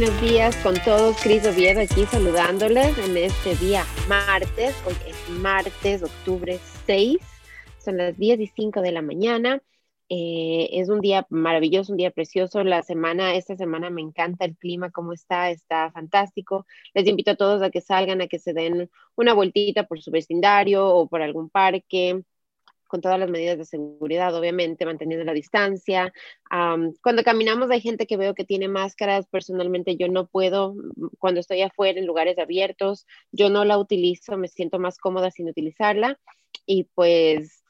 buenos días con todos. Cris Oviedo aquí saludándoles en este día martes. Hoy es martes, octubre 6. Son las 10 y 5 de la mañana. Eh, es un día maravilloso, un día precioso. La semana, esta semana me encanta el clima, cómo está, está fantástico. Les invito a todos a que salgan, a que se den una vueltita por su vecindario o por algún parque con todas las medidas de seguridad, obviamente, manteniendo la distancia. cuando caminamos hay gente que veo que tiene máscaras, personalmente yo no puedo, mm, cuando estoy afuera en lugares abiertos, yo no la utilizo, me siento más cómoda sin utilizarla y pues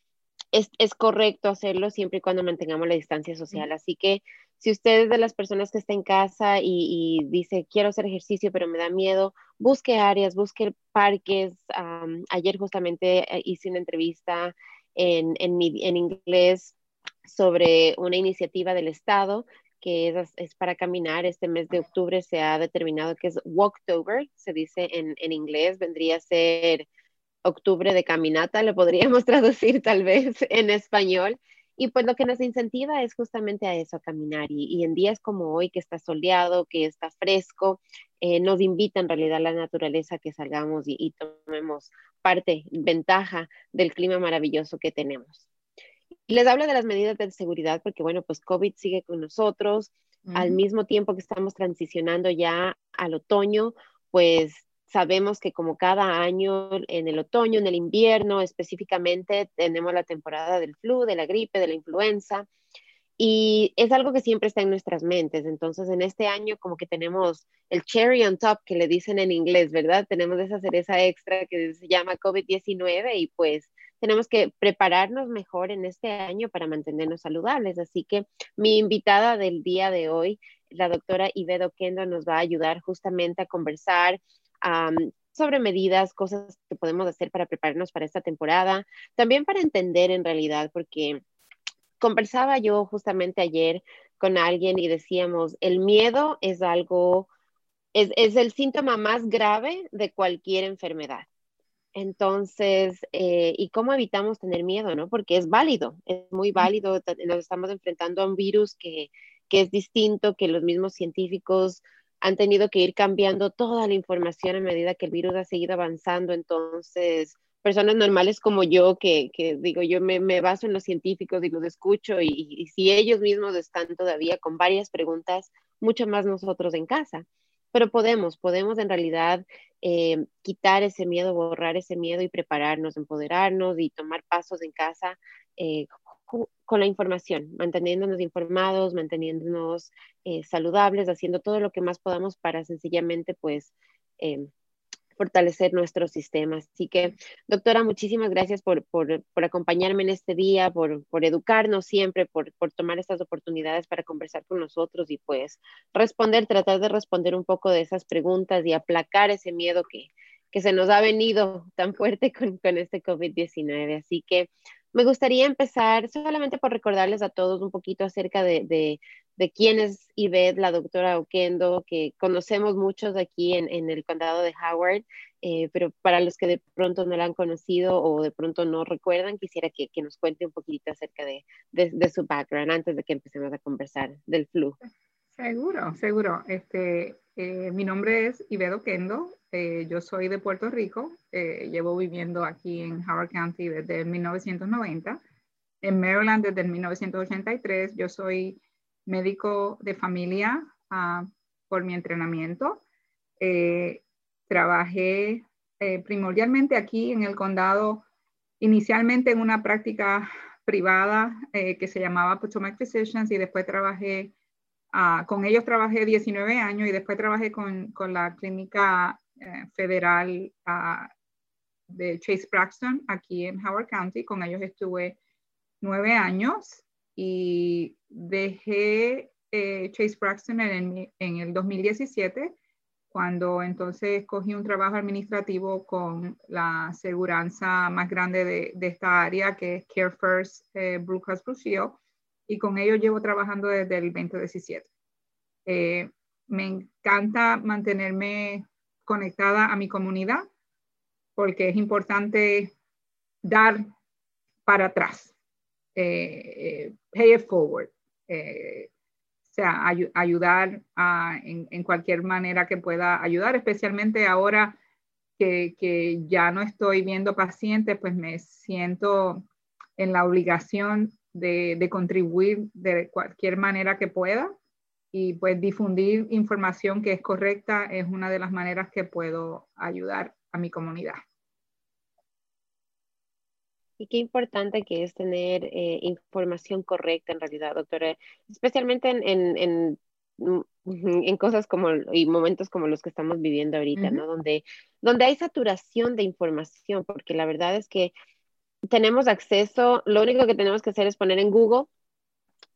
es, es correcto hacerlo siempre y cuando mantengamos la distancia social. Así que si usted es de las personas que está en casa y, dice, quiero hacer ejercicio, pero me da miedo, busque áreas, busque parques. ayer justamente eh, hice una entrevista en, en, en inglés sobre una iniciativa del Estado que es, es, para caminar. Este mes de octubre se ha determinado que es Walktober, se dice en, en, inglés, vendría a ser octubre de caminata, le podríamos traducir tal vez en español. Y pues lo que nos incentiva es justamente a eso, a caminar. Y, y en días como hoy, que está soleado, que está fresco, eh, nos invita en realidad la naturaleza que salgamos y, y tomemos parte, ventaja del clima maravilloso que tenemos. Y les hablo de las medidas de seguridad porque, bueno, pues COVID sigue con nosotros. Al mismo tiempo que estamos transicionando ya al otoño, pues sabemos que como cada año en el otoño, en el invierno específicamente, tenemos la temporada del flu, de la gripe, de la influenza. Y es algo que siempre está en nuestras mentes. Entonces, en este año como que tenemos el cherry on top, que le dicen en inglés, ¿verdad? Tenemos esa cereza extra que se llama COVID-19 y pues tenemos que prepararnos mejor en este año para mantenernos saludables. Así que mi invitada del día de hoy, la doctora Ivedo Kendo, nos va a ayudar justamente a conversar sobre medidas, cosas que podemos hacer para prepararnos para esta temporada, también para entender en realidad, porque conversaba yo justamente ayer con alguien y decíamos, el miedo es algo, es, es el síntoma más grave de cualquier enfermedad. Entonces, eh, ¿y cómo evitamos tener miedo, no? Porque es válido, es muy válido. Nos estamos enfrentando a un virus que, que es distinto, que los mismos científicos han tenido que ir cambiando toda la información a medida que el virus ha seguido avanzando. Entonces, personas normales como yo, que, que digo, yo me, me, baso en los científicos y los escucho, y, y, si ellos mismos están todavía con varias preguntas, mucho más nosotros en casa. Pero podemos, podemos en realidad eh, quitar ese miedo, borrar ese miedo y prepararnos, empoderarnos y tomar pasos en casa eh, con la información, manteniéndonos informados, manteniéndonos eh, saludables, haciendo todo lo que más podamos para sencillamente, pues, eh, fortalecer nuestro sistema. Así que, doctora, muchísimas gracias por, por, acompañarme en este día, por, por educarnos siempre, por, por, tomar estas oportunidades para conversar con nosotros y pues responder, tratar de responder un poco de esas preguntas y aplacar ese miedo que, que se nos ha venido tan fuerte con, con este COVID-19. Así que me gustaría empezar solamente por recordarles a todos un poquito acerca de, de, quién es Yvette, la doctora Oquendo, que conocemos muchos aquí en, en el condado de Howard, eh, pero para los que de pronto no la han conocido o de pronto no recuerdan, quisiera que, que nos cuente un poquito acerca de, de, su background antes de que empecemos a conversar del flu. Seguro, seguro. Este, eh, mi nombre es Yvette Oquendo, eh, yo soy de Puerto Rico, eh, llevo viviendo aquí en Howard County desde 1990, en Maryland desde 1983. Yo soy médico de familia uh, por mi entrenamiento. Eh, trabajé primordialmente aquí en el condado, inicialmente en una práctica privada que se llamaba Potomac Physicians y después trabajé, uh, con ellos trabajé 19 años y después trabajé con, la clínica eh, federal uh, de Chase Braxton aquí en Howard County. Con ellos estuve nueve años y dejé eh, Chase Braxton en, el 2017 cuando entonces cogí un trabajo administrativo con la aseguranza más grande de, de esta área, que es Care First eh, Blue Cross Blue Shield, y con ellos llevo trabajando desde el 2017. Eh, me encanta mantenerme conectada a mi comunidad, porque es importante dar para atrás, eh, eh, pay it forward. Eh, sea, ayudar en, cualquier manera que pueda ayudar, especialmente ahora que, que, ya no estoy viendo pacientes, pues me siento en la obligación de, de contribuir de cualquier manera que pueda y pues difundir información que es correcta es una de las maneras que puedo ayudar a mi comunidad. Y qué importante que es tener eh, información correcta en realidad, doctora, especialmente en, en, en, mm, en, cosas como y momentos como los que estamos viviendo ahorita, ¿no? Donde, donde hay saturación de información, porque la verdad es que tenemos acceso, lo único que tenemos que hacer es poner en Google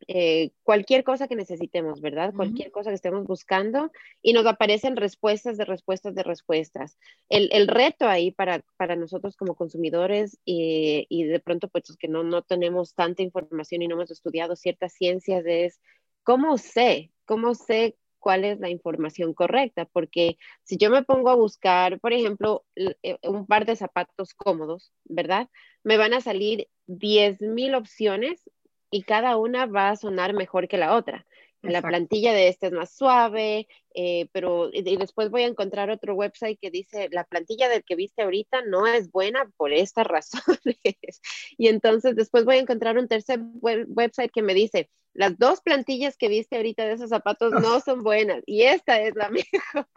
eh, cualquier cosa que necesitemos, ¿verdad? Cualquier cosa que estemos buscando y nos aparecen respuestas de respuestas de respuestas. El, el reto ahí para, para, nosotros como consumidores y, y de pronto pues que no, no tenemos tanta información y no hemos estudiado ciertas ciencias es cómo sé, cómo sé cuál es la información correcta, porque si yo me pongo a buscar, por ejemplo, eh, un par de zapatos cómodos, ¿verdad? Me van a salir 10.000 opciones y cada una va a sonar mejor que la otra. La plantilla de este es más suave, eh, pero y después voy a encontrar otro website que dice la plantilla del que viste ahorita no es buena por estas razones. y entonces después voy a encontrar un tercer website que me dice las dos plantillas que viste ahorita de esos zapatos no son buenas y esta es la mejor.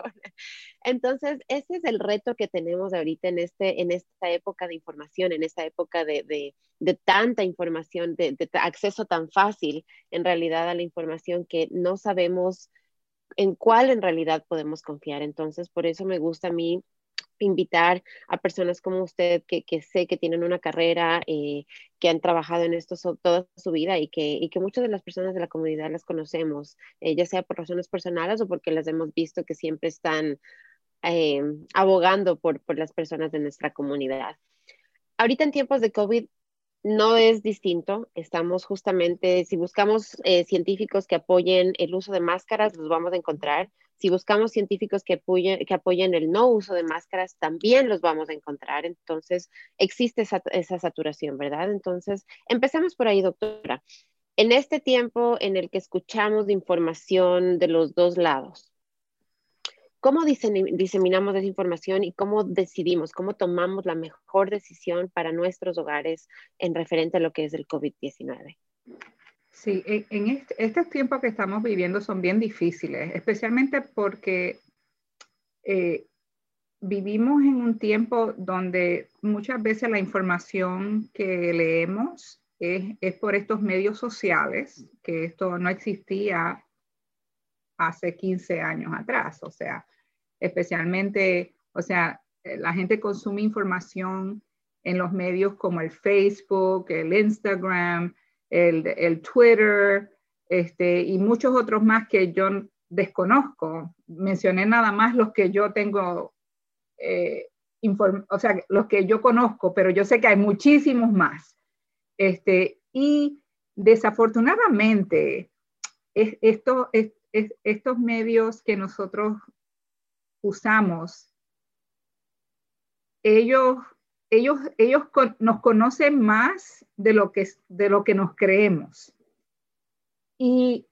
Entonces, ese es el reto que tenemos ahorita en, este, en esta época de información, en esta época de, de, de tanta información, de, de, acceso tan fácil en realidad a la información que no sabemos en cuál en realidad podemos confiar. Entonces, por eso me gusta a mí invitar a personas como usted que, que sé que tienen una carrera, eh, que han trabajado en esto toda su vida y que, y que muchas de las personas de la comunidad las conocemos, eh, ya sea por razones personales o porque las hemos visto que siempre están eh, abogando por, por las personas de nuestra comunidad. Ahorita en tiempos de COVID no es distinto. Estamos justamente, si buscamos científicos que apoyen el uso de máscaras, los vamos a encontrar. Si buscamos científicos que apoyen, que apoyen el no uso de máscaras, también los vamos a encontrar. Entonces, existe esa, esa saturación, ¿verdad? Entonces, empecemos por ahí, doctora. En este tiempo en el que escuchamos información de los dos lados, ¿cómo diseminamos esa información y cómo decidimos, cómo tomamos la mejor decisión para nuestros hogares en referente a lo que es el COVID-19? Sí, en estos tiempos que estamos viviendo son bien difíciles, especialmente porque eh, vivimos en un tiempo donde muchas veces la información que leemos es, es, por estos medios sociales, que esto no existía hace 15 años atrás, o sea, especialmente, o sea, la gente consume información en los medios como el Facebook, el Instagram, el, Twitter este, y muchos otros más que yo desconozco. Mencioné nada más los que yo tengo, eh, o sea, los que yo conozco, pero yo sé que hay muchísimos más. Este, y desafortunadamente, esto, estos medios que nosotros usamos, ellos ellos, ellos nos conocen más de lo, que, de lo que nos creemos. Y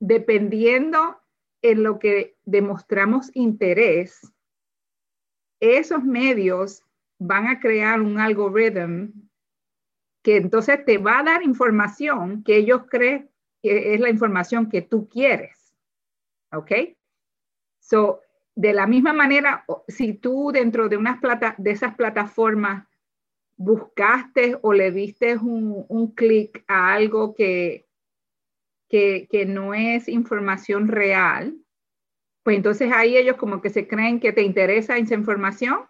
dependiendo en lo que demostramos interés, esos medios van a crear un algoritmo que entonces te va a dar información que ellos creen que es la información que tú quieres. ¿Ok? So, de la misma manera, si tú dentro de, unas plata, de esas plataformas buscaste o le diste un, un clic a algo que, que, que, no es información real, pues entonces ahí ellos como que se creen que te interesa esa información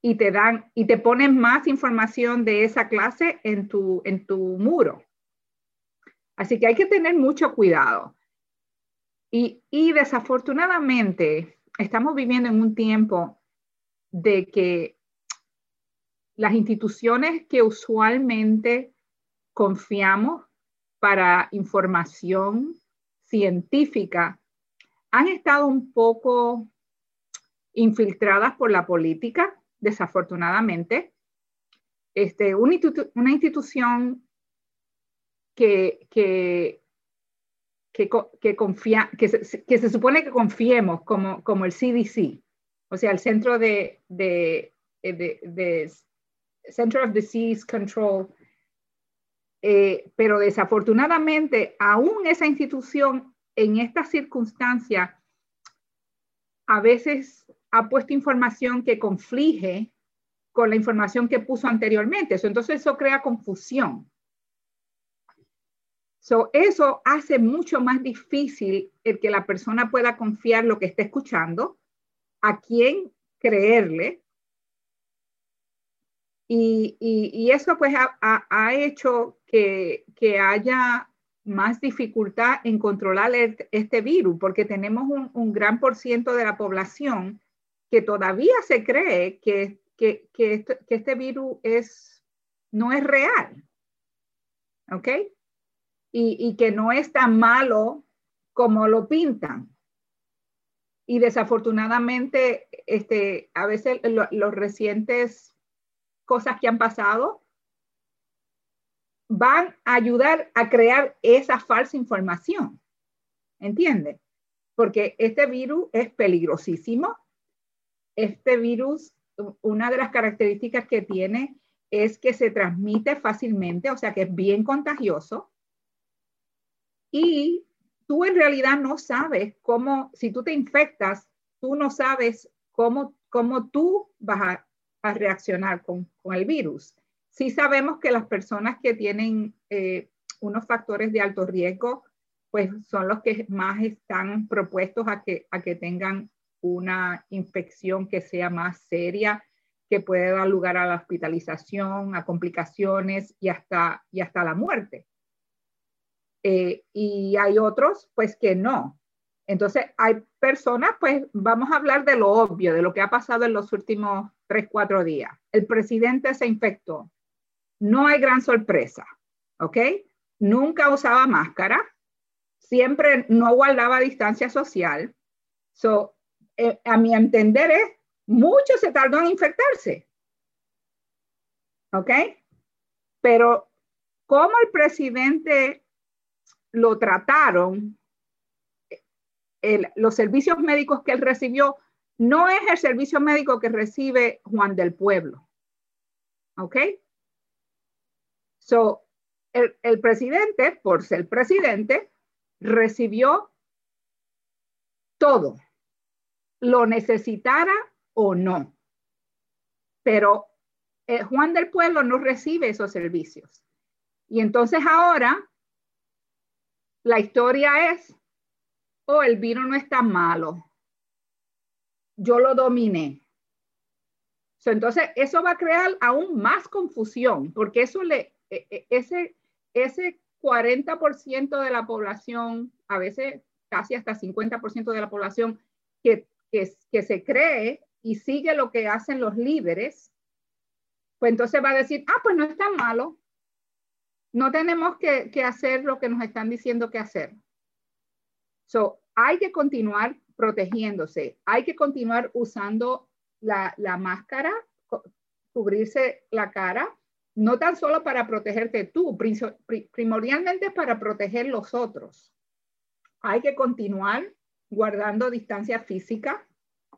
y te dan y te ponen más información de esa clase en tu, en tu muro. Así que hay que tener mucho cuidado. Y, y desafortunadamente, estamos viviendo en un tiempo de que las instituciones que usualmente confiamos para información científica han estado un poco infiltradas por la política, desafortunadamente. Este, una, institución que, que que, confía, que, se, supone que confiemos como, como el CDC, o sea, el Centro de, de, de, de Center of Disease Control, eh, pero desafortunadamente aún esa institución en esta circunstancia a veces ha puesto información que conflige con la información que puso anteriormente. entonces eso crea confusión. Eso hace mucho más difícil el que la persona pueda confiar lo que está escuchando, a quién creerle. Y, eso pues ha, hecho que, haya más dificultad en controlar este virus, porque tenemos un, un gran por ciento de la población que todavía se cree que que, este, virus es, no es real. ¿Ok? Y, que no es tan malo como lo pintan. Y desafortunadamente, este, a veces los recientes cosas que han pasado van a ayudar a crear esa falsa información. ¿Entiende? Porque este virus es peligrosísimo. Este virus una de las características que tiene es que se transmite fácilmente, o sea que es bien contagioso. Y tú en realidad no sabes cómo, si tú te infectas, tú no sabes cómo, cómo tú vas a, reaccionar con, el virus. Sí sabemos que las personas que tienen eh, unos factores de alto riesgo, pues son los que más están propuestos a que, a que tengan una infección que sea más seria, que puede dar lugar a la hospitalización, a complicaciones y hasta, y hasta la muerte. Eh, y hay otros, pues que no. Entonces, hay personas, pues vamos a hablar de lo obvio, de lo que ha pasado en los últimos tres, cuatro días. El presidente se infectó. No hay gran sorpresa, ¿ok? Nunca usaba máscara, siempre no guardaba distancia social. So, eh, a mi entender es, mucho se tardó en infectarse. ¿Ok? Pero como el lo trataron, los servicios médicos que él recibió no es el servicio médico que recibe Juan del Pueblo. ¿Ok? So, el, el presidente, por ser presidente, recibió todo lo necesitara o no. Pero eh, Juan del Pueblo no recibe esos servicios. Y entonces ahora la historia es, oh, el vino no está malo. Yo lo dominé. entonces, eso va a crear aún más confusión, porque eso le, e, e, ese, ese 40% de la población, a veces casi hasta 50% de la población que que, se cree y sigue lo que hacen los líderes, pues entonces va a decir, ah, pues no es tan malo. No tenemos que, hacer lo que nos están diciendo que hacer. So, hay que continuar protegiéndose, hay que continuar usando la, máscara, cubrirse la cara, no tan solo para protegerte tú, primordialmente para proteger los otros. Hay que continuar guardando distancia física.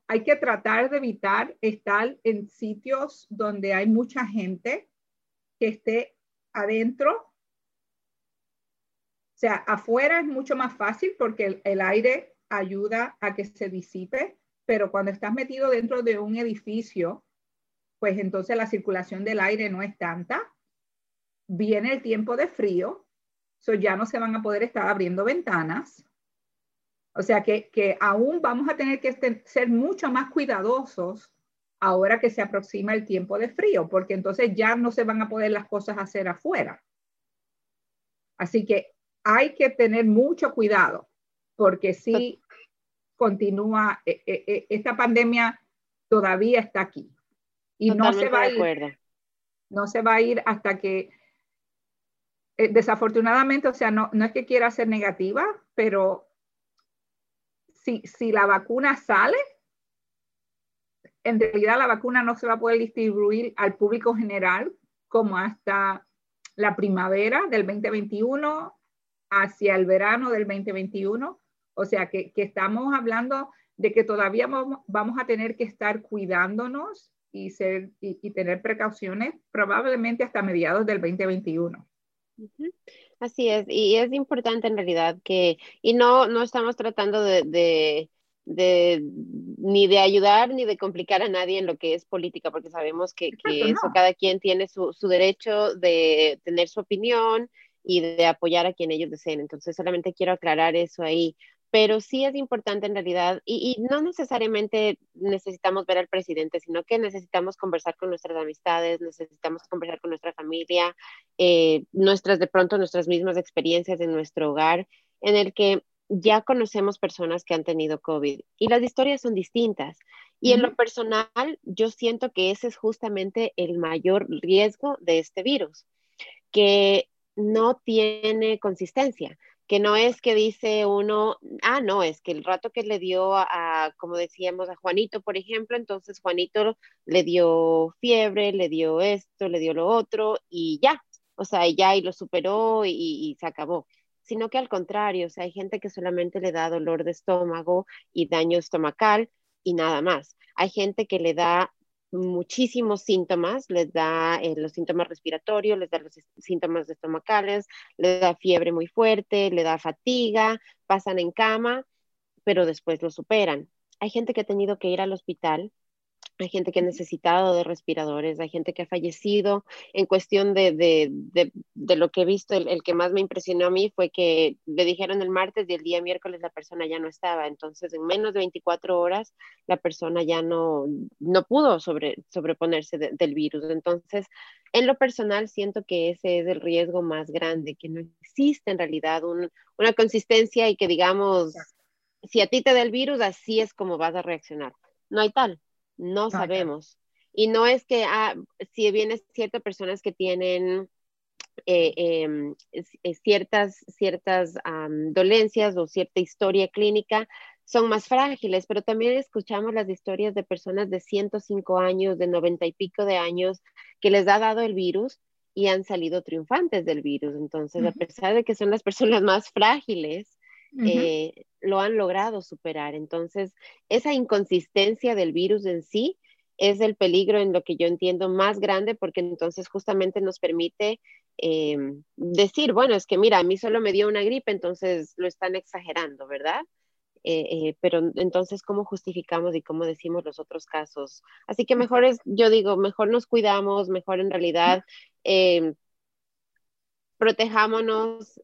Hay que tratar de evitar estar en sitios donde hay mucha gente que esté adentro. O sea, afuera es mucho más fácil porque el, aire ayuda a que se disipe, pero cuando estás metido dentro de un edificio, pues entonces la circulación del aire no es tanta. Viene el tiempo de frío, so ya no se van a poder estar abriendo ventanas. O sea que, aún vamos a tener que ser mucho más cuidadosos ahora que se aproxima el tiempo de frío, porque entonces ya no se van a poder las cosas hacer afuera. Así que hay que tener mucho cuidado, porque si continúa, e, e, e, esta pandemia todavía está aquí. Y no se va a ir. No se va a ir hasta que, eh, desafortunadamente, o sea, no, no es que quiera ser negativa, pero si, la vacuna sale, en realidad la vacuna no se va a poder distribuir al público general como hasta la primavera del 2021, hacia el verano del 2021. O sea que, estamos hablando de que todavía vamos, a tener que estar cuidándonos y, ser, y, tener precauciones probablemente hasta mediados del 2021. Así es, y es importante en realidad que, y no, no estamos tratando de, ni de ayudar ni de complicar a nadie en lo que es política, porque sabemos que, eso cada quien tiene su, su, derecho de tener su opinión y de apoyar a quien ellos deseen. Entonces, solamente quiero aclarar eso ahí. Pero sí es importante en realidad, y, no necesariamente necesitamos ver al presidente, sino que necesitamos conversar con nuestras amistades, necesitamos conversar con nuestra familia, eh, nuestras, de pronto, nuestras mismas experiencias en nuestro hogar, en el que ya conocemos personas que han tenido COVID y las historias son distintas. Y en lo personal, yo siento que ese es justamente el mayor riesgo de este virus, que no tiene consistencia, que no es que dice uno, ah, no, es que el rato que le dio a, como decíamos, a Juanito, por ejemplo, entonces Juanito le dio fiebre, le dio esto, le dio lo otro y ya, o sea, ya y lo superó y, y se acabó sino que al contrario, o sea, hay gente que solamente le da dolor de estómago y daño estomacal y nada más. Hay gente que le da muchísimos síntomas, les da eh, los síntomas respiratorios, les da los síntomas estomacales, les da fiebre muy fuerte, le da fatiga, pasan en cama, pero después lo superan. Hay gente que ha tenido que ir al hospital hay gente que ha necesitado de respiradores, hay gente que ha fallecido. En cuestión de, de, de, lo que he visto, el, el, que más me impresionó a mí fue que le dijeron el martes y el día miércoles la persona ya no estaba. Entonces, en menos de 24 horas, la persona ya no, no pudo sobre, sobreponerse del virus. Entonces, en lo personal, siento que ese es el riesgo más grande, que no existe en realidad una consistencia y que digamos, si a ti te da el virus, así es como vas a reaccionar. No hay tal. No sabemos. Y no es que, ah, si bien es cierto, personas que tienen eh, em, eh, ciertas, ciertas dolencias o cierta historia clínica, son más frágiles, pero también escuchamos las historias de personas de 105 años, de 90 y pico de años, que les ha dado el virus y han salido triunfantes del virus. Entonces, a pesar de que son las personas más frágiles, eh, lo han logrado superar. Entonces, esa inconsistencia del virus en sí es el peligro en lo que yo entiendo más grande porque entonces justamente nos permite em, decir, bueno, es que mira, a mí solo me dio una gripe, entonces lo están exagerando, ¿verdad? Eh, eh, pero entonces, ¿cómo justificamos y cómo decimos los otros casos? Así que mejor es, yo digo, mejor nos cuidamos, mejor en realidad em, protejámonos,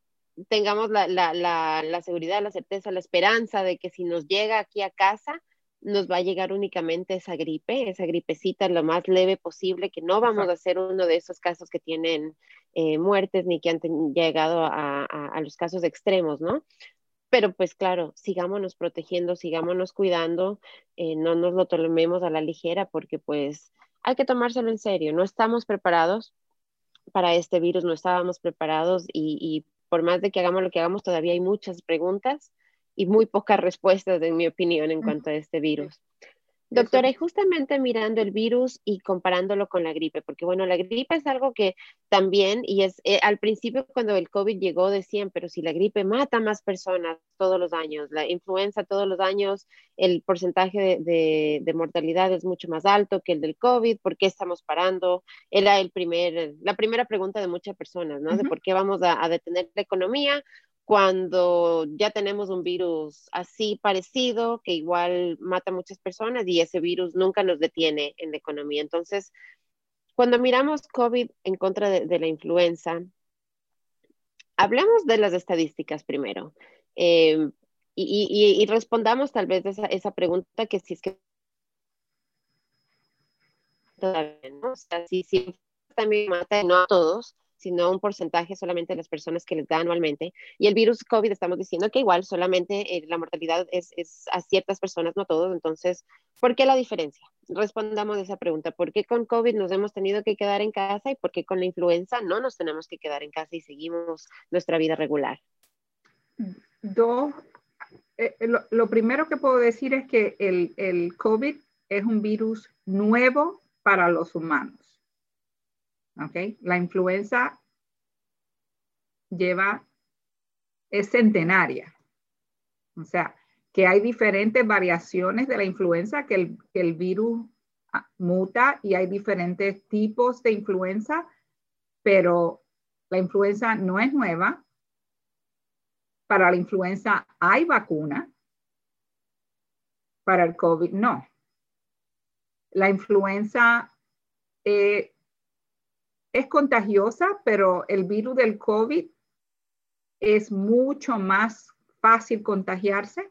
tengamos la, la, la, la, seguridad, la certeza, la esperanza de que si nos llega aquí a casa, nos va a llegar únicamente esa gripe, esa gripecita lo más leve posible, que no vamos a ser uno de esos casos que tienen eh, muertes ni que han llegado a, a, los casos extremos, ¿no? Pero pues claro, sigámonos protegiendo, sigámonos cuidando, eh, no nos lo tomemos a la ligera porque pues hay que tomárselo en serio, no estamos preparados para este virus, no estábamos preparados y, y por más de que hagamos lo que hagamos, todavía hay muchas preguntas y muy pocas respuestas, en mi opinión, en cuanto a este virus. Doctora, y justamente mirando el virus y comparándolo con la gripe, porque bueno, la gripe es algo que también, y es eh, al principio cuando el COVID llegó decían, pero si la gripe mata más personas todos los años, la influenza todos los años, el porcentaje de, mortalidad es mucho más alto que el del COVID, ¿por qué estamos parando? Era el primer, la primera pregunta de muchas personas, ¿no? De por qué vamos a, a detener la economía cuando ya tenemos un virus así parecido, que igual mata a muchas personas y ese virus nunca nos detiene en la economía. Entonces, cuando miramos COVID en contra de, la influenza, hablemos de las estadísticas primero eh, y, respondamos tal vez esa, esa pregunta que si es que ¿no? O sea, si, si también mata, no a todos, sino un porcentaje solamente de las personas que les da anualmente. Y el virus COVID estamos diciendo que igual solamente eh, la mortalidad es, a ciertas personas, no todos. Entonces, ¿por qué la diferencia? Respondamos esa pregunta. ¿Por qué con COVID nos hemos tenido que quedar en casa y por qué con la influenza no nos tenemos que quedar en casa y seguimos nuestra vida regular? Dos, eh, eh, lo, lo, primero que puedo decir es que el, el COVID es un virus nuevo para los humanos. ¿Ok? La influenza lleva es centenaria. O sea, que hay diferentes variaciones de la influenza, que el, que el virus ah, muta y hay diferentes tipos de influenza, pero la influenza no es nueva. Para la influenza hay vacuna. Para el COVID no. La influenza eh, es contagiosa, pero el virus del COVID es mucho más fácil contagiarse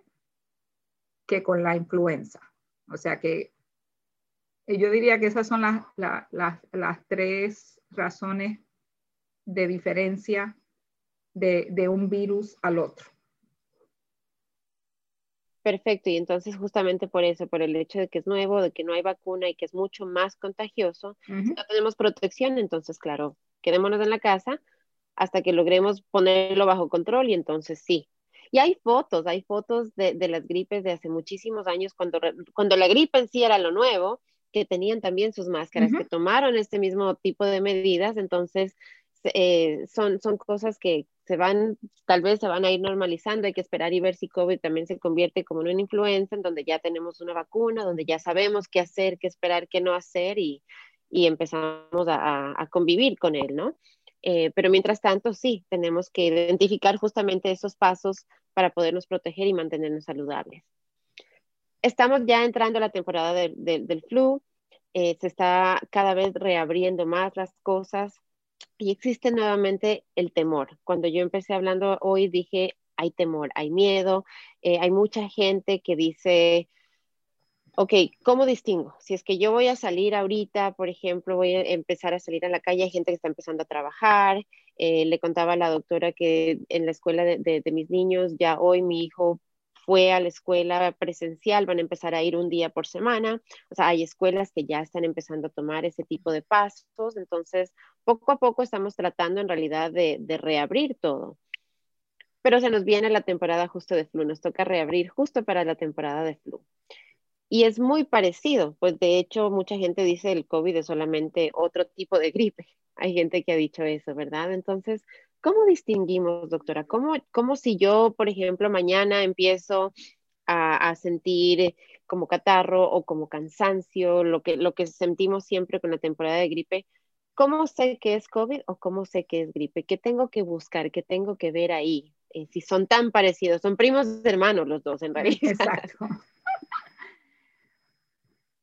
que con la influenza. O sea que eh, yo diría que esas son las, las, tres razones de diferencia de, de, un virus al otro. Perfecto, y entonces justamente por eso, por el hecho de que es nuevo, de que no hay vacuna y que es mucho más contagioso, no tenemos protección, entonces claro, quedémonos en la casa hasta que logremos ponerlo bajo control y entonces sí, y hay fotos, hay fotos de, de, las gripes de hace muchísimos años, cuando, cuando la gripe en sí era lo nuevo, que tenían también sus máscaras, que tomaron este mismo tipo de medidas, entonces eh, son, son cosas que se van, tal vez se van a ir normalizando, hay que esperar y ver si COVID también se convierte como en una influenza, en donde ya tenemos una vacuna, donde ya sabemos qué hacer, qué esperar, qué no hacer y, y empezamos a, a, convivir con él, ¿no? Eh, pero mientras tanto, sí, tenemos que identificar justamente esos pasos para podernos proteger y mantenernos saludables. Estamos ya entrando a la temporada del flu, eh, se está cada vez reabriendo más las cosas y existe nuevamente el temor. Cuando yo empecé hablando hoy dije, hay temor, hay miedo, eh, hay mucha gente que dice, ok, ¿cómo distingo? Si es que yo voy a salir ahorita, por ejemplo, voy a empezar a salir a la calle, hay gente que está empezando a trabajar. Eh, le contaba a la doctora que en la escuela de, mis niños, ya hoy mi hijo fue a la escuela presencial, van a empezar a ir un día por semana. O sea, hay escuelas que ya están empezando a tomar ese tipo de pasos. Entonces, poco a poco estamos tratando en realidad de, de reabrir todo. Pero se nos viene la temporada justo de flu, nos toca reabrir justo para la temporada de flu. Y es muy parecido, pues de hecho mucha gente dice el COVID es solamente otro tipo de gripe. Hay gente que ha dicho eso, ¿verdad? Entonces, ¿cómo distinguimos, doctora? ¿Cómo, cómo si yo, por ejemplo, mañana empiezo a, a, sentir como catarro o como cansancio, lo que, lo que sentimos siempre con la temporada de gripe, ¿cómo sé que es COVID o cómo sé que es gripe? ¿Qué tengo que buscar? ¿Qué tengo que ver ahí? Eh, si son tan parecidos, son primos hermanos los dos en realidad. Exacto.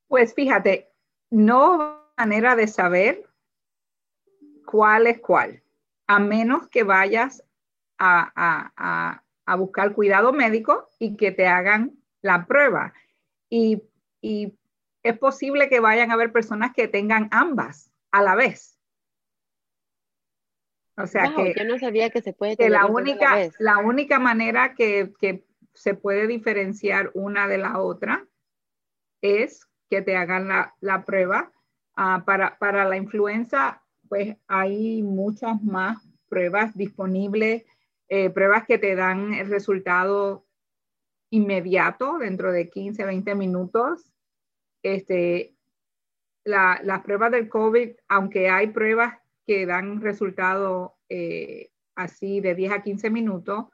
Pues fíjate, no manera de saber cuál es cuál, a menos que vayas a, buscar cuidado médico y que te hagan la prueba. Y, es posible que vayan a haber personas que tengan ambas a la vez. O sea que yo no sabía que se puede tener la única la, única manera que, que, se puede diferenciar una de la otra es que te hagan la, prueba. Ah, para, para la influenza, pues hay muchas más pruebas disponibles, eh, pruebas que te dan el resultado inmediato dentro de 15, 20 minutos. Este, la, las pruebas del COVID, aunque hay pruebas que dan resultado eh, así de 10 a 15 minutos,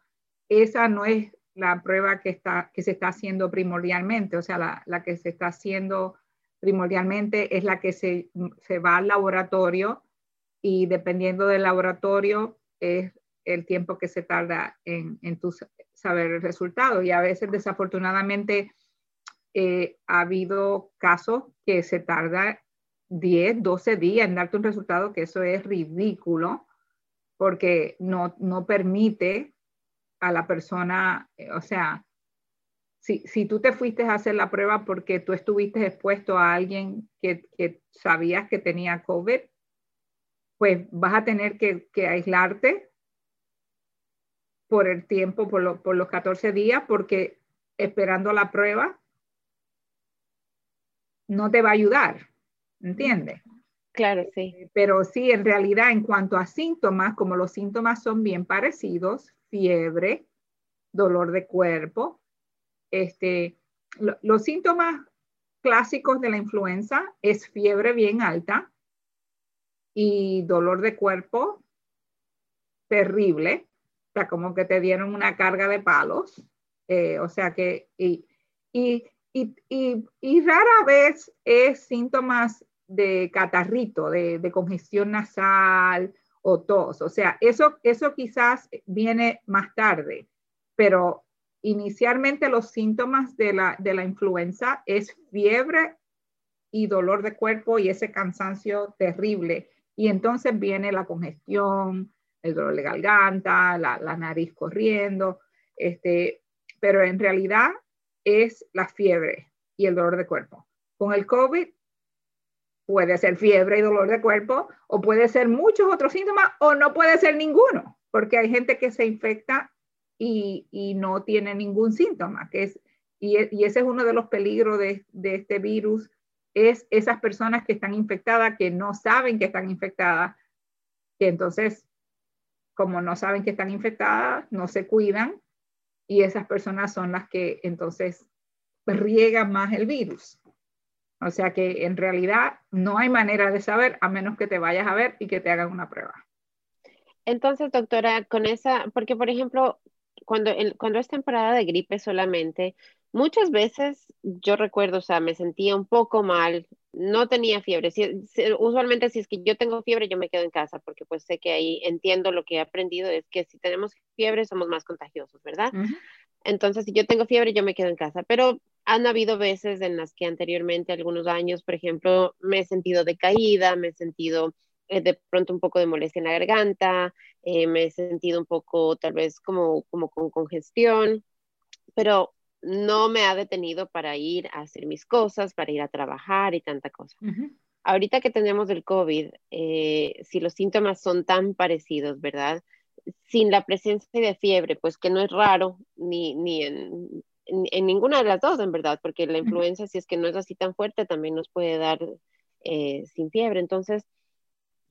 esa no es la prueba que, está, que se está haciendo primordialmente, o sea, la, la que se está haciendo primordialmente es la que se, se, va al laboratorio y dependiendo del laboratorio es el tiempo que se tarda en, en tu saber el resultado. Y a veces desafortunadamente eh, ha habido casos que se tarda 10, 12 días en darte un resultado, que eso es ridículo porque no, no permite a la persona, eh, o sea, si, si, tú te fuiste a hacer la prueba porque tú estuviste expuesto a alguien que, que sabías que tenía COVID, pues vas a tener que, que aislarte por el tiempo, por, por, los 14 días, porque esperando la prueba no te va a ayudar, ¿entiendes? Claro, sí. Eh, pero sí, en realidad, en cuanto a síntomas, como los síntomas son bien parecidos, fiebre, dolor de cuerpo. Este, los síntomas clásicos de la influenza es fiebre bien alta y dolor de cuerpo terrible. o sea, como que te dieron una carga de palos, eh, o sea que, y, y, y, y, rara vez es síntomas de catarrito, de, de, congestión nasal o tos, o sea, eso, eso quizás viene más tarde, pero inicialmente los síntomas de la, de la influenza es fiebre y dolor de cuerpo y ese cansancio terrible. Y entonces viene la congestión, el dolor de garganta, la, la nariz corriendo, este, pero en realidad es la fiebre y el dolor de cuerpo. Con el COVID puede ser fiebre y dolor de cuerpo o puede ser muchos otros síntomas o no puede ser ninguno, porque hay gente que se infecta y, y no tiene ningún síntoma, que es, y, y, ese es uno de los peligros de, de este virus, es esas personas que están infectadas, que no saben que están infectadas, que entonces como no saben que están infectadas, no se cuidan y esas personas son las que entonces riegan más el virus. O sea que en realidad no hay manera de saber a menos que te vayas a ver y que te hagan una prueba. Entonces, doctora, con esa, porque por ejemplo, cuando, cuando es temporada de gripe solamente, muchas veces yo recuerdo, o sea, me sentía un poco mal, no tenía fiebre. usualmente si es que yo tengo fiebre, yo me quedo en casa, porque pues sé que ahí entiendo lo que he aprendido, es que si tenemos fiebre somos más contagiosos, ¿verdad? Entonces, si yo tengo fiebre, yo me quedo en casa. Pero han habido veces en las que anteriormente, algunos años, por ejemplo, me he sentido decaída, me he sentido eh, de pronto un poco de molestia en la garganta, eh, me he sentido un poco tal vez como, como con congestión, pero no me ha detenido para ir a hacer mis cosas, para ir a trabajar y tanta cosa. Ahorita que tenemos el COVID, eh, si los síntomas son tan parecidos, ¿verdad? Sin la presencia de fiebre, pues que no es raro ni, ni en, en, ninguna de las dos, en verdad, porque la influenza, si es que no es así tan fuerte, también nos puede dar eh, sin fiebre. Entonces,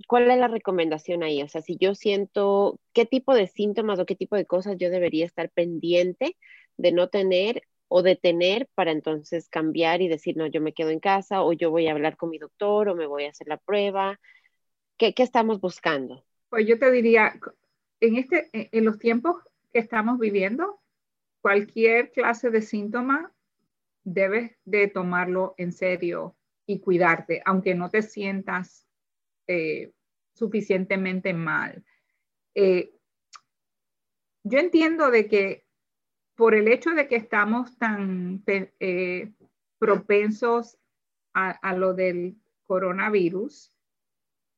¿cuál es la recomendación ahí? O sea, si yo siento qué tipo de síntomas o qué tipo de cosas yo debería estar pendiente de no tener o de tener para entonces cambiar y decir, no, yo me quedo en casa o yo voy a hablar con mi doctor o me voy a hacer la prueba. ¿Qué, qué estamos buscando? Pues yo te diría, en, este, en los tiempos que estamos viviendo, cualquier clase de síntoma debes de tomarlo en serio y cuidarte, aunque no te sientas eh, suficientemente mal. Eh, yo entiendo de que por el hecho de que estamos tan eh, propensos a, lo del coronavirus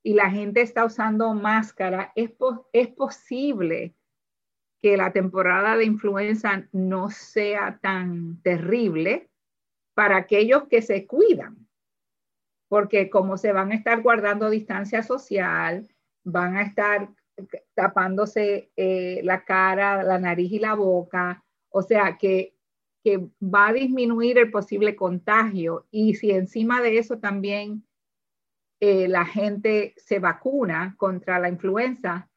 y la gente está usando máscara, es, es posible que la temporada de influenza no sea tan terrible para aquellos que se cuidan, porque como se van a estar guardando distancia social, van a estar tapándose eh, la cara, la nariz y la boca, o sea que, que va a disminuir el posible contagio y si encima de eso también eh, la gente se vacuna contra la influenza,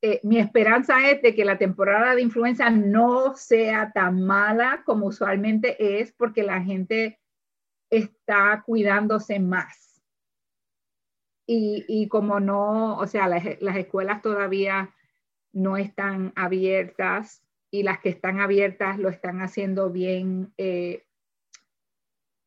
eh, mi esperanza es de que la temporada de influenza no sea tan mala como usualmente es porque la gente está cuidándose más. Y, y como no, o sea, las, las, escuelas todavía no están abiertas y las que están abiertas lo están haciendo bien eh,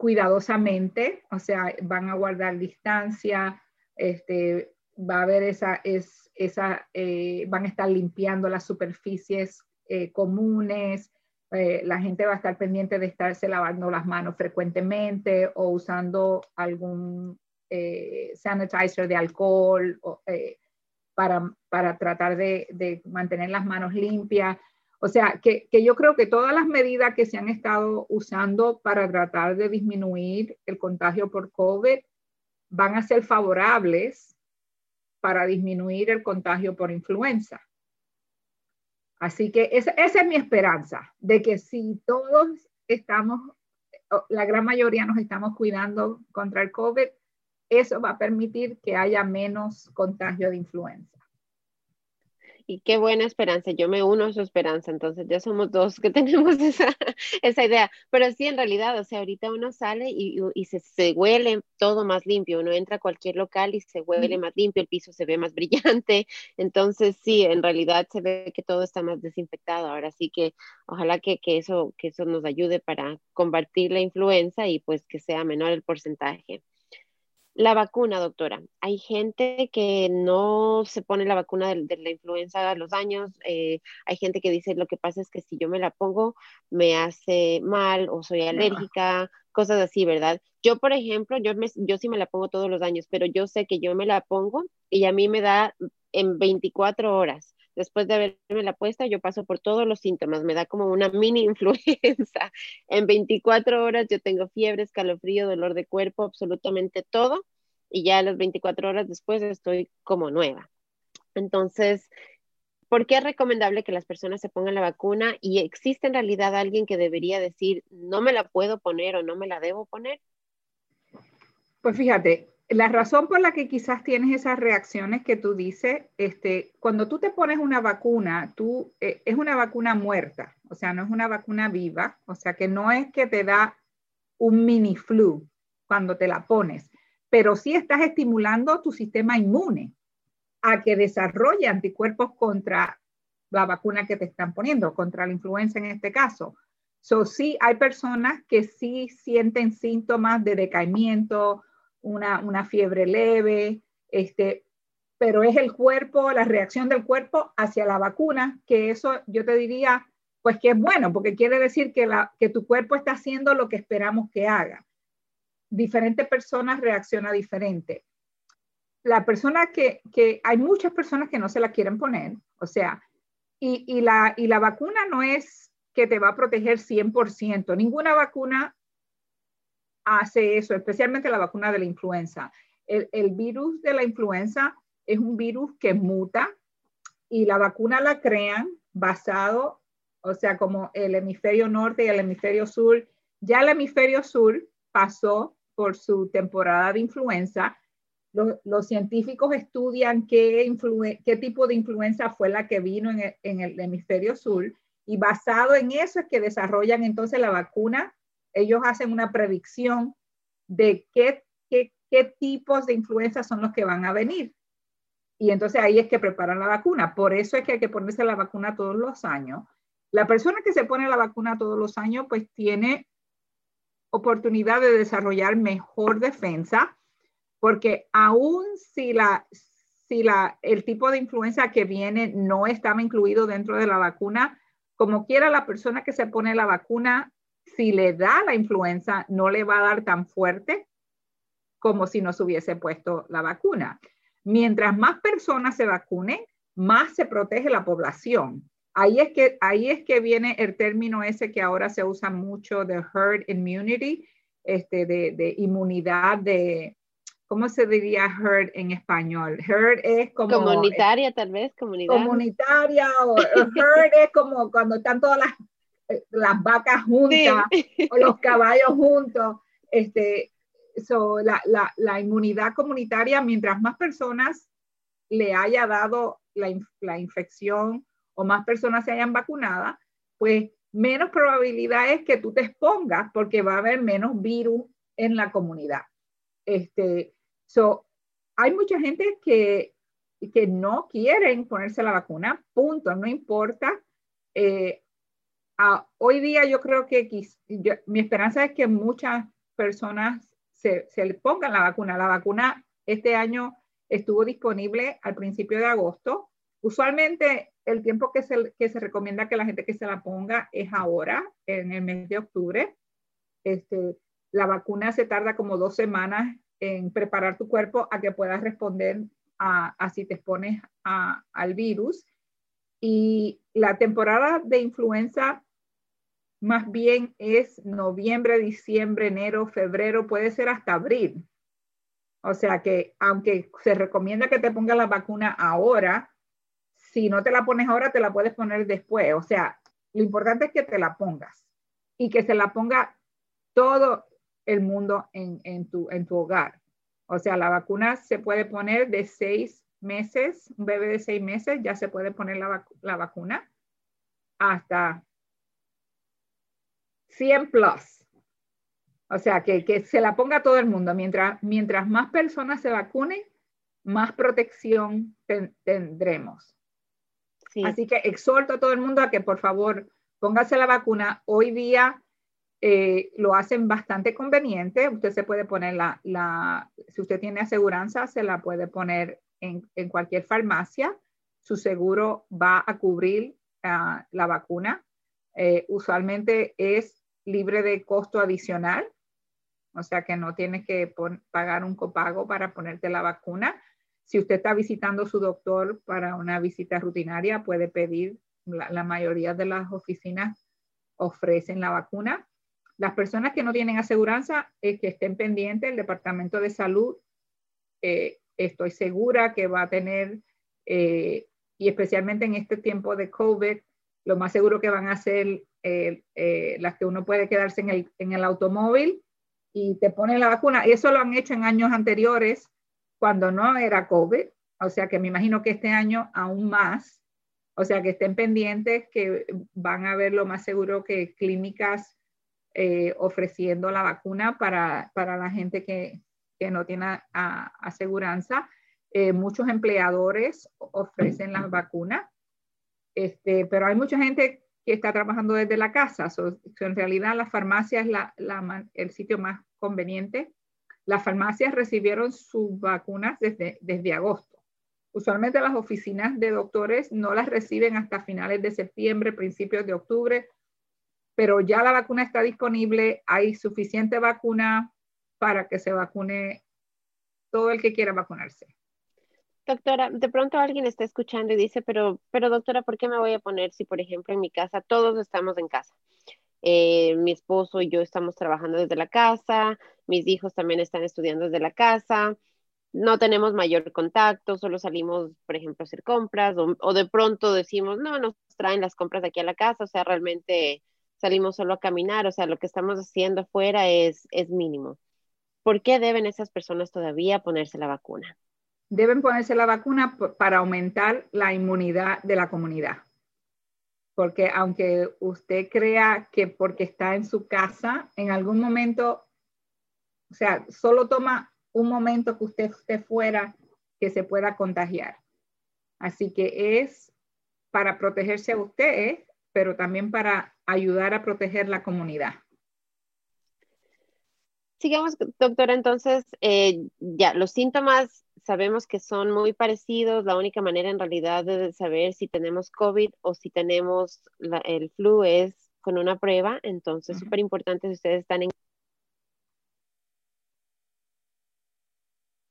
cuidadosamente, o sea, van a guardar distancia, este, va a haber esa, es, eh, van a estar limpiando las superficies eh, comunes, eh, la gente va a estar pendiente de estarse lavando las manos frecuentemente o usando algún sanitizer de alcohol para, para, tratar de, mantener las manos limpias. O sea, que, yo creo que todas las medidas que se han estado usando para tratar de disminuir el contagio por COVID van a ser favorables para disminuir el contagio por influenza. Así que esa, es mi esperanza, de que si todos estamos, la gran mayoría nos estamos cuidando contra el COVID, eso va a permitir que haya menos contagio de influenza. Y qué buena esperanza, yo me uno a su esperanza, entonces ya somos dos que tenemos esa, esa idea. Pero sí, en realidad, o sea, ahorita uno sale y, y se, se, huele todo más limpio, uno entra a cualquier local y se huele más limpio, el piso se ve más brillante, entonces sí, en realidad se ve que todo está más desinfectado. Ahora sí que ojalá que, que eso, que eso nos ayude para combatir la influenza y pues que sea menor el porcentaje. La vacuna, doctora. Hay gente que no se pone la vacuna de, la influenza a los años. Eh, hay gente que dice lo que pasa es que si yo me la pongo me hace mal o soy alérgica, cosas así, ¿verdad? Yo, por ejemplo, yo, me, yo sí me la pongo todos los años, pero yo sé que yo me la pongo y a mí me da en 24 horas después de haberme la puesta, yo paso por todos los síntomas, me da como una mini influenza. En 24 horas yo tengo fiebre, escalofrío, dolor de cuerpo, absolutamente todo, y ya a las 24 horas después estoy como nueva. Entonces, ¿por qué es recomendable que las personas se pongan la vacuna? ¿Y existe en realidad alguien que debería decir, no me la puedo poner o no me la debo poner? Pues fíjate, la razón por la que quizás tienes esas reacciones que tú dices, este, cuando tú te pones una vacuna, tú, eh, es una vacuna muerta, o sea, no es una vacuna viva, o sea, que no es que te da un mini flu cuando te la pones, pero sí estás estimulando tu sistema inmune a que desarrolle anticuerpos contra la vacuna que te están poniendo, contra la influenza en este caso. So, sí, hay personas que sí sienten síntomas de decaimiento, una, fiebre leve, este, pero es el cuerpo, la reacción del cuerpo hacia la vacuna, que eso yo te diría, pues que es bueno, porque quiere decir que, la, que tu cuerpo está haciendo lo que esperamos que haga. Diferentes personas reaccionan diferente. La persona que, que, hay muchas personas que no se la quieren poner, o sea, y, y, la, y la vacuna no es que te va a proteger 100%. Ninguna vacuna hace eso, especialmente la vacuna de la influenza. El, virus de la influenza es un virus que muta y la vacuna la crean basado, o sea, como el hemisferio norte y el hemisferio sur. Ya el hemisferio sur pasó por su temporada de influenza. Los, científicos estudian qué, qué, tipo de influenza fue la que vino en el, en el hemisferio sur y basado en eso es que desarrollan entonces la vacuna ellos hacen una predicción de qué, qué, tipos de influenza son los que van a venir. Y entonces ahí es que preparan la vacuna. Por eso es que hay que ponerse la vacuna todos los años. La persona que se pone la vacuna todos los años, pues tiene oportunidad de desarrollar mejor defensa, porque aún si, la, si la, el tipo de influenza que viene no estaba incluido dentro de la vacuna, como quiera la persona que se pone la vacuna si le da la influenza, no le va a dar tan fuerte como si no se hubiese puesto la vacuna. Mientras más personas se vacunen, más se protege la población. Ahí es que, ahí es que viene el término ese que ahora se usa mucho de herd immunity, este, de, de inmunidad de, ¿cómo se diría herd en español? Herd es como... Comunitaria, tal vez, comunidad. Comunitaria o herd es como cuando están todas las las vacas juntas o los caballos juntos. Este, la, la, la, inmunidad comunitaria, mientras más personas le haya dado la, la infección o más personas se hayan vacunado, pues menos probabilidad es que tú te expongas porque va a haber menos virus en la comunidad. Este, so, hay mucha gente que, que no quieren ponerse la vacuna, punto, no importa. Eh, hoy día yo creo que mi esperanza es que muchas personas se, se le pongan la vacuna. La vacuna este año estuvo disponible al principio de agosto. Usualmente el tiempo que se, que se recomienda que la gente que se la ponga es ahora, en el mes de octubre. Este, la vacuna se tarda como dos semanas en preparar tu cuerpo a que puedas responder a, a si te expones a, al virus. Y la temporada de influenza más bien es noviembre, diciembre, enero, febrero, puede ser hasta abril. O sea que aunque se recomienda que te pongas la vacuna ahora, si no te la pones ahora, te la puedes poner después. O sea, lo importante es que te la pongas y que se la ponga todo el mundo en, tu, en tu hogar. O sea, la vacuna se puede poner de 6 meses, un bebé de seis meses ya se puede poner la, vacuna hasta 100 plus. O sea, que, se la ponga todo el mundo. Mientras, mientras más personas se vacunen, más protección tendremos. Así que exhorto a todo el mundo a que por favor póngase la vacuna. Hoy día eh, lo hacen bastante conveniente. Usted se puede poner la, si usted tiene aseguranza, se la puede poner en, cualquier farmacia. Su seguro va a cubrir ah, la vacuna. Eh, usualmente es libre de costo adicional, o sea que no tienes que pagar un copago para ponerte la vacuna. Si usted está visitando a su doctor para una visita rutinaria, puede pedir, la, mayoría de las oficinas ofrecen la vacuna. Las personas que no tienen aseguranza, que estén pendientes, el Departamento de Salud, eh, estoy segura que va a tener, eh, y especialmente en este tiempo de COVID, lo más seguro que van a ser eh, las que uno puede quedarse en el, en el automóvil y te ponen la vacuna. Y eso lo han hecho en años anteriores cuando no era COVID, o sea que me imagino que este año aún más, o sea que estén pendientes que van a ver lo más seguro que clínicas eh, ofreciendo la vacuna para, para la gente que, que no tiene aseguranza. Eh, muchos empleadores ofrecen las vacunas, este, pero hay mucha gente que está trabajando desde la casa. en realidad la farmacia es el sitio más conveniente las farmacias recibieron sus vacunas desde agosto. Usualmente las oficinas de doctores no las reciben hasta finales de septiembre, principios de octubre, pero ya la vacuna está disponible, hay suficiente vacuna para que se vacune todo el que quiera vacunarse. Doctora, de pronto alguien está escuchando y dice, pero, pero doctora, ¿por qué me voy a poner si, por ejemplo, en mi casa todos estamos en casa? Eh, mi esposo y yo estamos trabajando desde la casa, mis hijos también están estudiando desde la casa, no tenemos mayor contacto, solo salimos, por ejemplo, a hacer compras o, de pronto decimos, no, nos traen las compras aquí a la casa, o sea, realmente salimos solo a caminar, o sea, lo que estamos haciendo afuera es, es mínimo. ¿Por qué deben esas personas todavía ponerse la vacuna? Deben ponerse la vacuna para aumentar la inmunidad de la comunidad porque aunque usted crea que porque está en su casa, en algún momento, o sea, solo toma un momento que usted esté fuera que se pueda contagiar. Así que es para protegerse a usted, pero también para ayudar a proteger la comunidad. Sigamos, doctora, entonces, eh, ya, los síntomas sabemos que son muy parecidos. La única manera en realidad de saber si tenemos COVID o si tenemos el flu es con una prueba. Entonces, súper importante si ustedes están en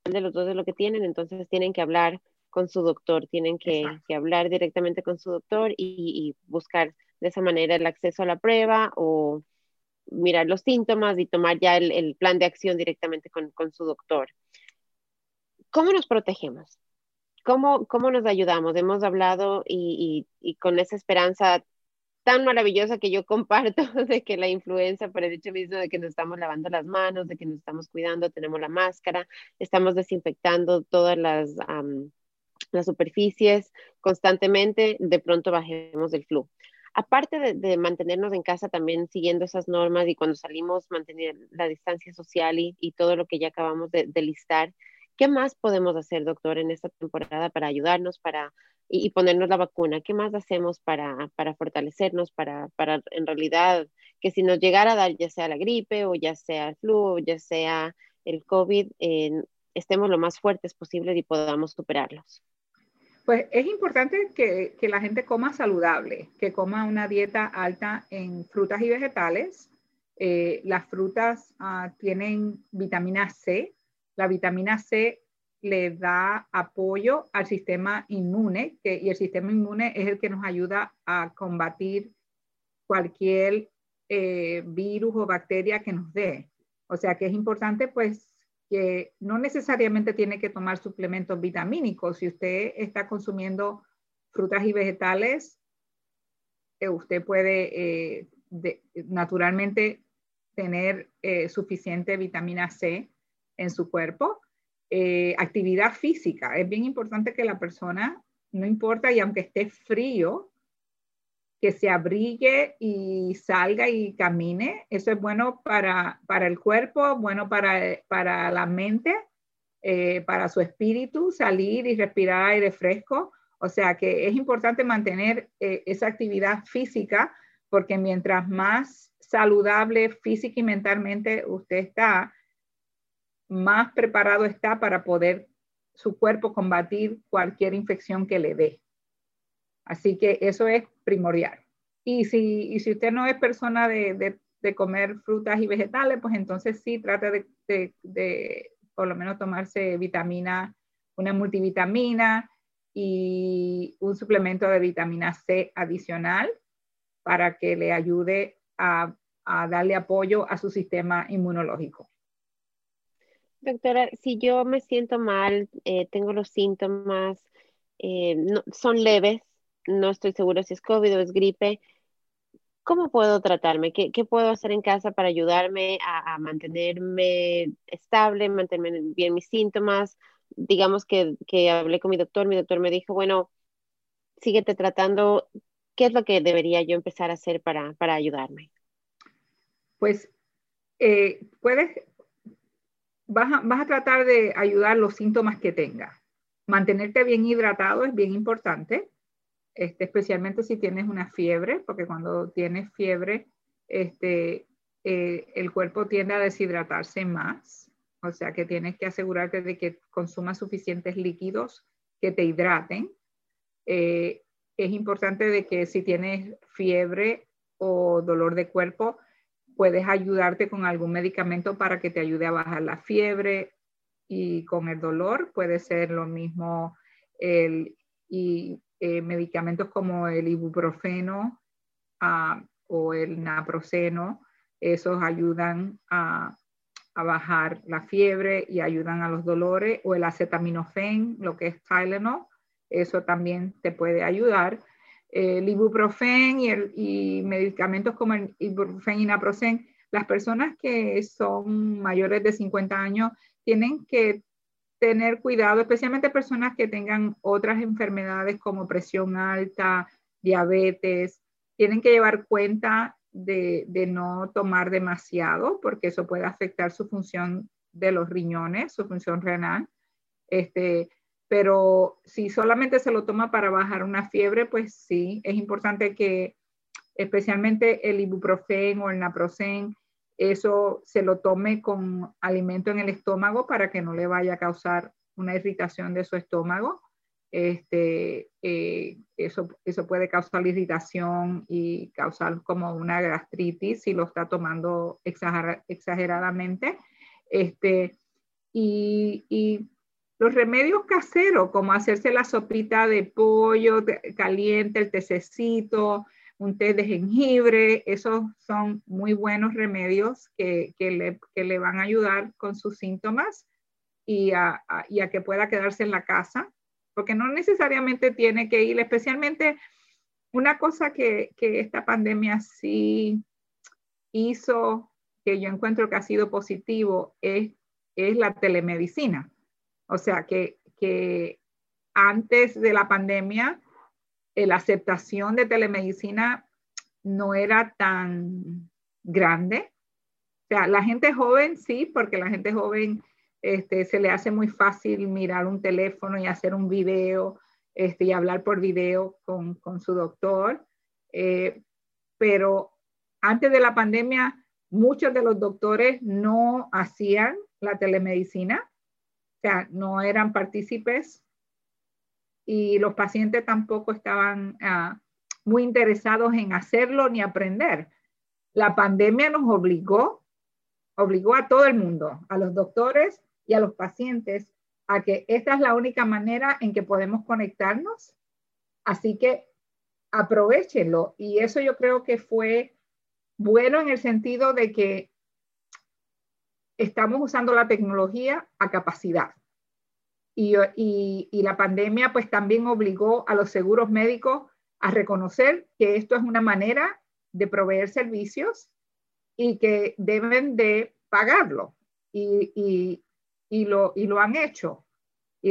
de los dos de lo que tienen, entonces tienen que hablar con su doctor, tienen que, hablar directamente con su doctor y, buscar de esa manera el acceso a la prueba o mirar los síntomas y tomar ya el, plan de acción directamente con, su doctor. ¿Cómo nos protegemos? ¿Cómo, cómo nos ayudamos? Hemos hablado y, con esa esperanza tan maravillosa que yo comparto de que la influenza, por el hecho mismo de que nos estamos lavando las manos, de que nos estamos cuidando, tenemos la máscara, estamos desinfectando todas las, las superficies constantemente, de pronto bajemos del flu. Aparte de, mantenernos en casa, también siguiendo esas normas y cuando salimos mantener la distancia social y, todo lo que ya acabamos de, listar, ¿Qué más podemos hacer, doctor, en esta temporada para ayudarnos para, y, ponernos la vacuna? ¿Qué más hacemos para, fortalecernos, para, en realidad que si nos llegara a dar ya sea la gripe o ya sea el flu o ya sea el COVID, estemos lo más fuertes posible y podamos superarlos? Pues es importante que, la gente coma saludable, que coma una dieta alta en frutas y vegetales. Eh, las frutas ah, tienen vitamina C, la vitamina C le da apoyo al sistema inmune y el sistema inmune es el que nos ayuda a combatir cualquier eh, virus o bacteria que nos dé. O sea que es importante pues que no necesariamente tiene que tomar suplementos vitamínicos. Si usted está consumiendo frutas y vegetales, eh, usted puede eh, naturalmente tener suficiente vitamina C en su cuerpo. eh, actividad física. Es bien importante que la persona, no importa, y aunque esté frío, que se abrigue y salga y camine. Eso es bueno para, para el cuerpo, bueno para, para la mente, eh, para su espíritu, salir y respirar aire fresco. O sea que es importante mantener eh, esa actividad física porque mientras más saludable física y mentalmente usted está, más preparado está para poder su cuerpo combatir cualquier infección que le dé. Así que eso es primordial. Y si, si usted no es persona de, comer frutas y vegetales, pues entonces sí trate de, de, por lo menos tomarse vitamina, una multivitamina y un suplemento de vitamina C adicional para que le ayude a, darle apoyo a su sistema inmunológico. Doctora, si yo me siento mal, eh, tengo los síntomas, eh, son leves, no estoy seguro si es COVID o es gripe, ¿cómo puedo tratarme? ¿Qué, puedo hacer en casa para ayudarme a, mantenerme estable, mantenerme bien mis síntomas? Digamos que, que hablé con mi doctor, mi doctor me dijo, bueno, síguete tratando, ¿qué es lo que debería yo empezar a hacer para, ayudarme? Pues eh, puedes, vas a, vas a tratar de ayudar los síntomas que tengas. Mantenerte bien hidratado es bien importante, este, especialmente si tienes una fiebre, porque cuando tienes fiebre, este, eh, el cuerpo tiende a deshidratarse más, o sea que tienes que asegurarte de que consumas suficientes líquidos que te hidraten. Eh, es importante de que si tienes fiebre o dolor de cuerpo, puedes ayudarte con algún medicamento para que te ayude a bajar la fiebre y con el dolor puede ser lo mismo el, eh, medicamentos como el ibuprofeno ah, o el naproxeno, esos ayudan a, bajar la fiebre y ayudan a los dolores, o el acetaminofén, lo que es Tylenol, eso también te puede ayudar. El ibuprofen y medicamentos como el ibuprofen y naproxen, las personas que son mayores de 50 años tienen que tener cuidado, especialmente personas que tengan otras enfermedades como presión alta, diabetes, tienen que llevar cuenta de, de, no tomar demasiado porque eso puede afectar su función de los riñones, su función renal. Este, pero si solamente se lo toma para bajar una fiebre, pues sí, es importante que especialmente el ibuprofen o el naproxen, eso se lo tome con alimento en el estómago para que no le vaya a causar una irritación de su estómago. Este, eh, eso, eso puede causar irritación y causar como una gastritis si lo está tomando exageradamente. Este, y, y los remedios caseros, como hacerse la sopita de pollo caliente, el tececito, un té de jengibre, esos son muy buenos remedios que, le, van a ayudar con sus síntomas y a, que pueda quedarse en la casa, porque no necesariamente tiene que ir, especialmente una cosa que, esta pandemia sí hizo, que yo encuentro que ha sido positivo, es, es la telemedicina. O sea que, antes de la pandemia, la aceptación de telemedicina no era tan grande. O sea, la gente joven sí, porque la gente joven este, se le hace muy fácil mirar un teléfono y hacer un video este, y hablar por video con, su doctor. Eh, pero antes de la pandemia, muchos de los doctores no hacían la telemedicina o sea, no eran partícipes y los pacientes tampoco estaban ah, muy interesados en hacerlo ni aprender. La pandemia nos obligó, obligó a todo el mundo, a los doctores y a los pacientes, a que esta es la única manera en que podemos conectarnos. Así que aprovechenlo. Y eso yo creo que fue bueno en el sentido de que estamos usando la tecnología a capacidad. Y, la pandemia pues también obligó a los seguros médicos a reconocer que esto es una manera de proveer servicios y que deben de pagarlo. Y, lo, han hecho.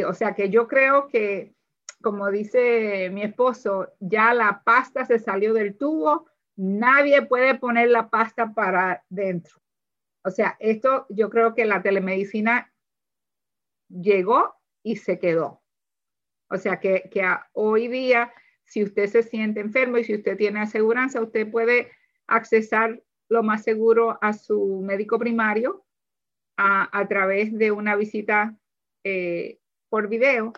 O sea que yo creo que, como dice mi esposo, ya la pasta se salió del tubo, nadie puede poner la pasta para dentro. O sea, esto yo creo que la telemedicina llegó y se quedó. O sea, que, que hoy día, si usted se siente enfermo y si usted tiene aseguranza, usted puede accesar lo más seguro a su médico primario a, a través de una visita eh, por video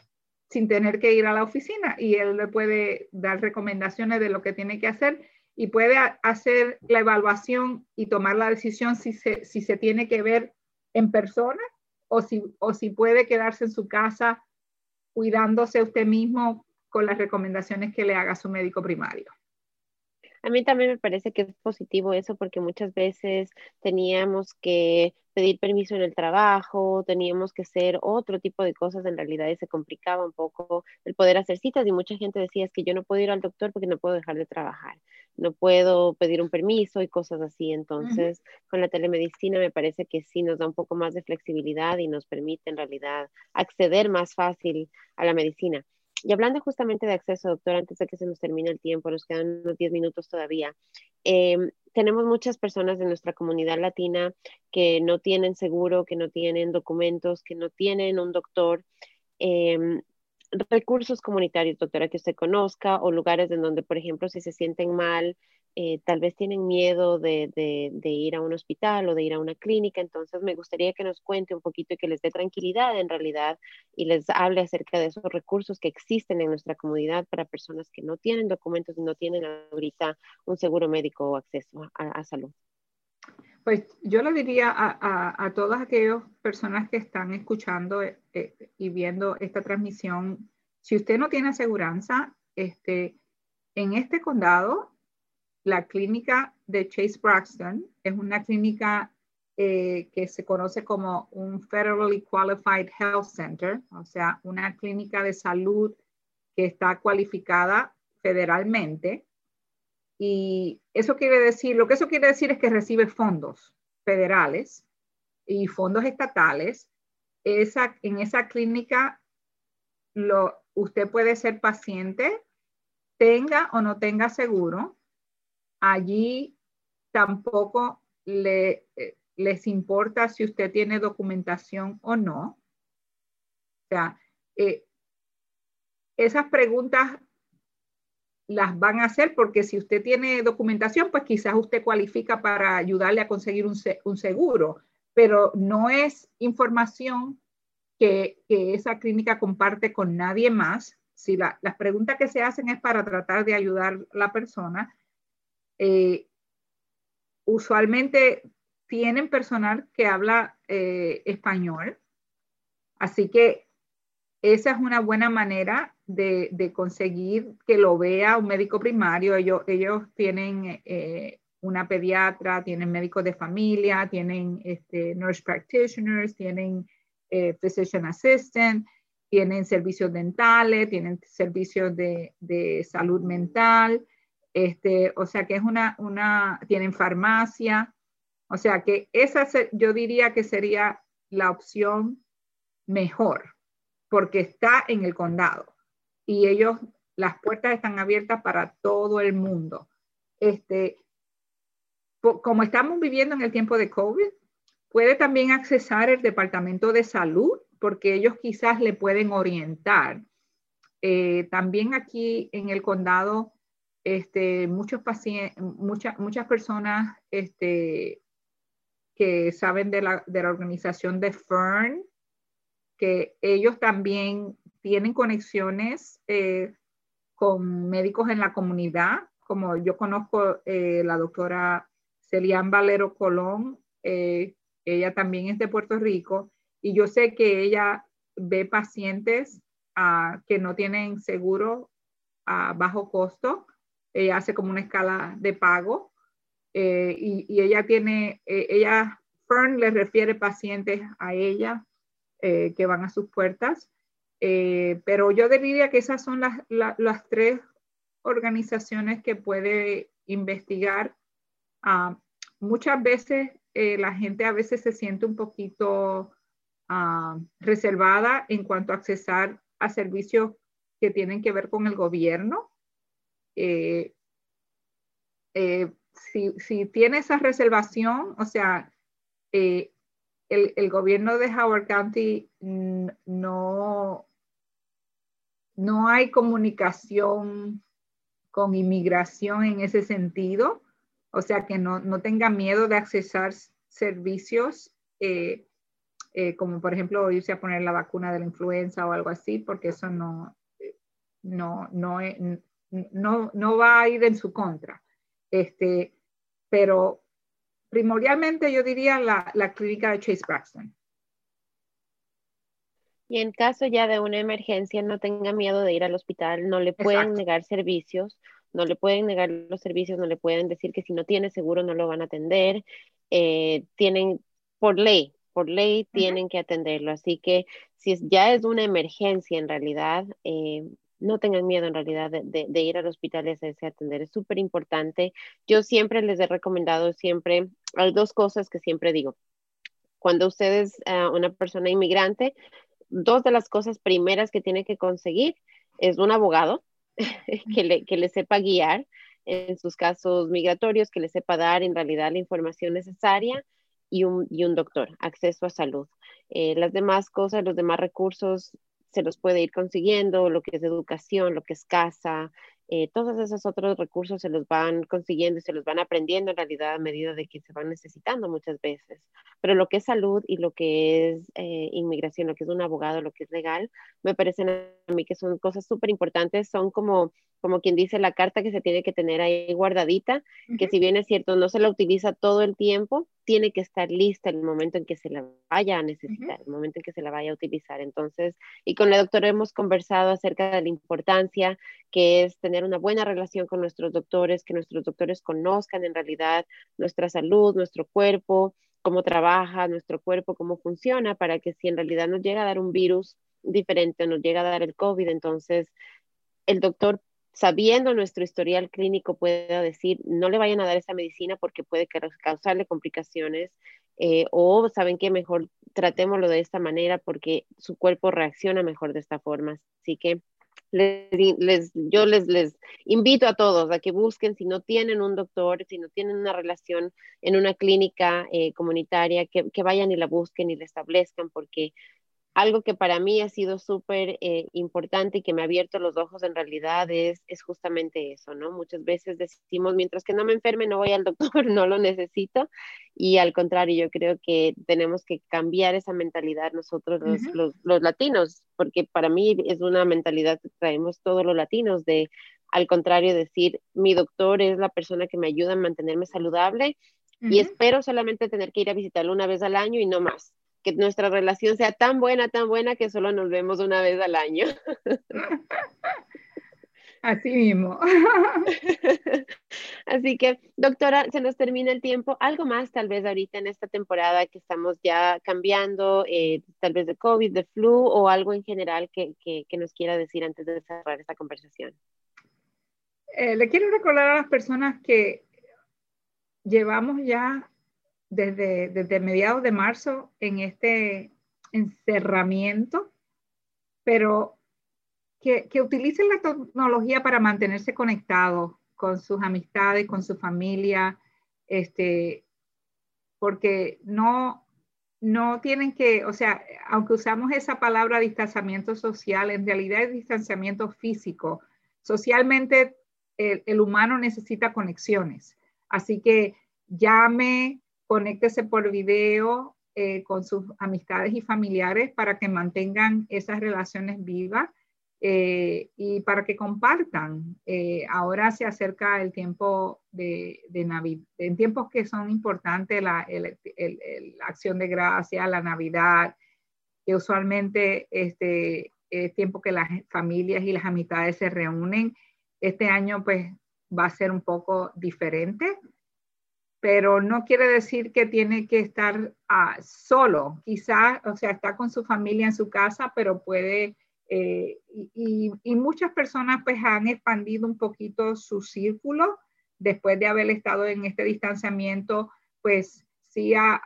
sin tener que ir a la oficina y él le puede dar recomendaciones de lo que tiene que hacer y puede hacer la evaluación y tomar la decisión si se, si se tiene que ver en persona o si, o si puede quedarse en su casa cuidándose usted mismo con las recomendaciones que le haga su médico primario. A mí también me parece que es positivo eso porque muchas veces teníamos que pedir permiso en el trabajo, teníamos que hacer otro tipo de cosas en realidad y se complicaba un poco el poder hacer citas y mucha gente decía es que yo no puedo ir al doctor porque no puedo dejar de trabajar, no puedo pedir un permiso y cosas así. Entonces, con la telemedicina me parece que sí nos da un poco más de flexibilidad y nos permite en realidad acceder más fácil a la medicina. Y hablando justamente de acceso, doctor, antes de que se nos termine el tiempo, nos quedan unos 10 minutos todavía. Em, tenemos muchas personas de nuestra comunidad latina que no tienen seguro, que no tienen documentos, que no tienen un doctor. Em, recursos comunitarios, doctora, que usted conozca, o lugares en donde, por ejemplo, si se sienten mal, eh, tal vez tienen miedo de, ir a un hospital o de ir a una clínica. Entonces, me gustaría que nos cuente un poquito y que les dé tranquilidad en realidad y les hable acerca de esos recursos que existen en nuestra comunidad para personas que no tienen documentos y no tienen ahorita un seguro médico o acceso a, salud. Pues yo le diría a, todas aquellas personas que están escuchando eh, eh, y viendo esta transmisión, si usted no tiene aseguranza, este, en este condado la clínica de Chase Braxton es una clínica eh, que se conoce como un Federally Qualified Health Center, o sea, una clínica de salud que está cualificada federalmente. Y eso quiere decir, lo que eso quiere decir es que recibe fondos federales y fondos estatales. En esa clínica usted puede ser paciente, tenga o no tenga seguro, allí tampoco le, eh, les importa si usted tiene documentación o no. O sea, eh, esas preguntas las van a hacer porque si usted tiene documentación, pues quizás usted cualifica para ayudarle a conseguir un, seguro, pero no es información que, esa clínica comparte con nadie más. Si las preguntas que se hacen es para tratar de ayudar a la persona, eh, usualmente tienen personal que habla eh, español, así que esa es una buena manera de, conseguir que lo vea un médico primario. Ellos, ellos tienen eh, una pediatra, tienen médicos de familia, tienen este, nurse practitioners, tienen physician assistant, tienen servicios dentales, tienen servicios de, de salud mental. Este, o sea que es una, una, tienen farmacia, o sea que esa yo diría que sería la opción mejor, porque está en el condado y ellos, las puertas están abiertas para todo el mundo. Este, como estamos viviendo en el tiempo de COVID, puede también accesar el departamento de salud, porque ellos quizás le pueden orientar. Eh, también aquí en el condado este, muchos muchas, muchas personas este, que saben de la, de la organización de FERN, que ellos también tienen conexiones eh, con médicos en la comunidad, como yo conozco eh, la doctora Celian Valero Colón, eh, ella también es de Puerto Rico, y yo sé que ella ve pacientes ah, que no tienen seguro a bajo costo ella hace como una escala de pago eh, y, ella tiene, eh, ella, Fern le refiere pacientes a ella eh, que van a sus puertas, pero yo diría que esas son las, las tres organizaciones que puede investigar. Ah, muchas veces la gente a veces se siente un poquito ah, reservada en cuanto a accesar a servicios que tienen que ver con el gobierno. Eh, eh, si, si, tiene esa reservación, o sea, eh, el, el, gobierno de Howard County no, no hay comunicación con inmigración en ese sentido, o sea, que no, no tenga miedo de accesar servicios eh, eh, como por ejemplo irse a poner la vacuna de la influenza o algo así, porque eso no, no, no, no, no va a ir en su contra. Este, pero primordialmente yo diría la, la clínica de Chase Braxton. Y en caso ya de una emergencia, no tenga miedo de ir al hospital, no le pueden negar servicios, no le pueden negar los servicios, no le pueden decir que si no tiene seguro no lo van a atender. Eh, tienen, por ley, por ley tienen que atenderlo. Así que si ya es una emergencia en realidad, eh, no tengan miedo en realidad de, ir al hospital y hacerse atender. Es súper importante. Yo siempre les he recomendado, siempre, hay dos cosas que siempre digo. Cuando usted es ah, una persona inmigrante, dos de las cosas primeras que tiene que conseguir es un abogado que le, que le sepa guiar en sus casos migratorios, que le sepa dar en realidad la información necesaria y un, y un doctor, acceso a salud. Eh, las demás cosas, los demás recursos se los puede ir consiguiendo, lo que es educación, lo que es casa, eh, todos esos otros recursos se los van consiguiendo y se los van aprendiendo en realidad a medida de que se van necesitando muchas veces. Pero lo que es salud y lo que es eh, inmigración, lo que es un abogado, lo que es legal, me parecen a mí que son cosas súper importantes, son como, como quien dice la carta que se tiene que tener ahí guardadita, que si bien es cierto, no se la utiliza todo el tiempo, tiene que estar lista el momento en que se la vaya a necesitar, el momento en que se la vaya a utilizar. Entonces, y con la doctora hemos conversado acerca de la importancia que es tener una buena relación con nuestros doctores, que nuestros doctores conozcan en realidad nuestra salud, nuestro cuerpo, cómo trabaja nuestro cuerpo, cómo funciona, para que si en realidad nos llega a dar un virus diferente, nos llega a dar el COVID, entonces el doctor sabiendo nuestro historial clínico pueda decir, no le vayan a dar esa medicina porque puede causarle complicaciones, eh, o saben que mejor tratémoslo de esta manera porque su cuerpo reacciona mejor de esta forma. Así que les, yo les, invito a todos a que busquen, si no tienen un doctor, si no tienen una relación en una clínica eh, comunitaria, que, que, vayan y la busquen y la establezcan, porque algo que para mí ha sido súper eh, importante y que me ha abierto los ojos en realidad es, es justamente eso, ¿no? Muchas veces decimos, mientras que no me enferme, no voy al doctor, no lo necesito. Y al contrario, yo creo que tenemos que cambiar esa mentalidad nosotros los, los, los latinos, porque para mí es una mentalidad que traemos todos los latinos de, al contrario, decir, mi doctor es la persona que me ayuda a mantenerme saludable y espero solamente tener que ir a visitarlo una vez al año y no más que nuestra relación sea tan buena, tan buena que solo nos vemos una vez al año. Así mismo. Así que, doctora, se nos termina el tiempo. Algo más tal vez ahorita en esta temporada que estamos ya cambiando, eh, tal vez de COVID, de flu o algo en general que, que, nos quiera decir antes de cerrar esta conversación. Eh, le quiero recordar a las personas que llevamos ya desde, desde mediados de marzo en este encerramiento, pero que, que, utilicen la tecnología para mantenerse conectados con sus amistades, con su familia, este, porque no, no tienen que, o sea, aunque usamos esa palabra distanciamiento social, en realidad es distanciamiento físico. Socialmente el, el humano necesita conexiones, así que llame, conéctese por video eh, con sus amistades y familiares para que mantengan esas relaciones vivas eh, y para que compartan. Eh, ahora se acerca el tiempo de, Navidad, en tiempos que son importantes, la, acción de gracia, la Navidad, que usualmente este, es tiempo que las familias y las amistades se reúnen. Este año pues va a ser un poco diferente pero no quiere decir que tiene que estar ah, solo. Quizás, o sea, está con su familia en su casa, pero puede, eh, y, muchas personas pues han expandido un poquito su círculo después de haber estado en este distanciamiento, pues sí ha,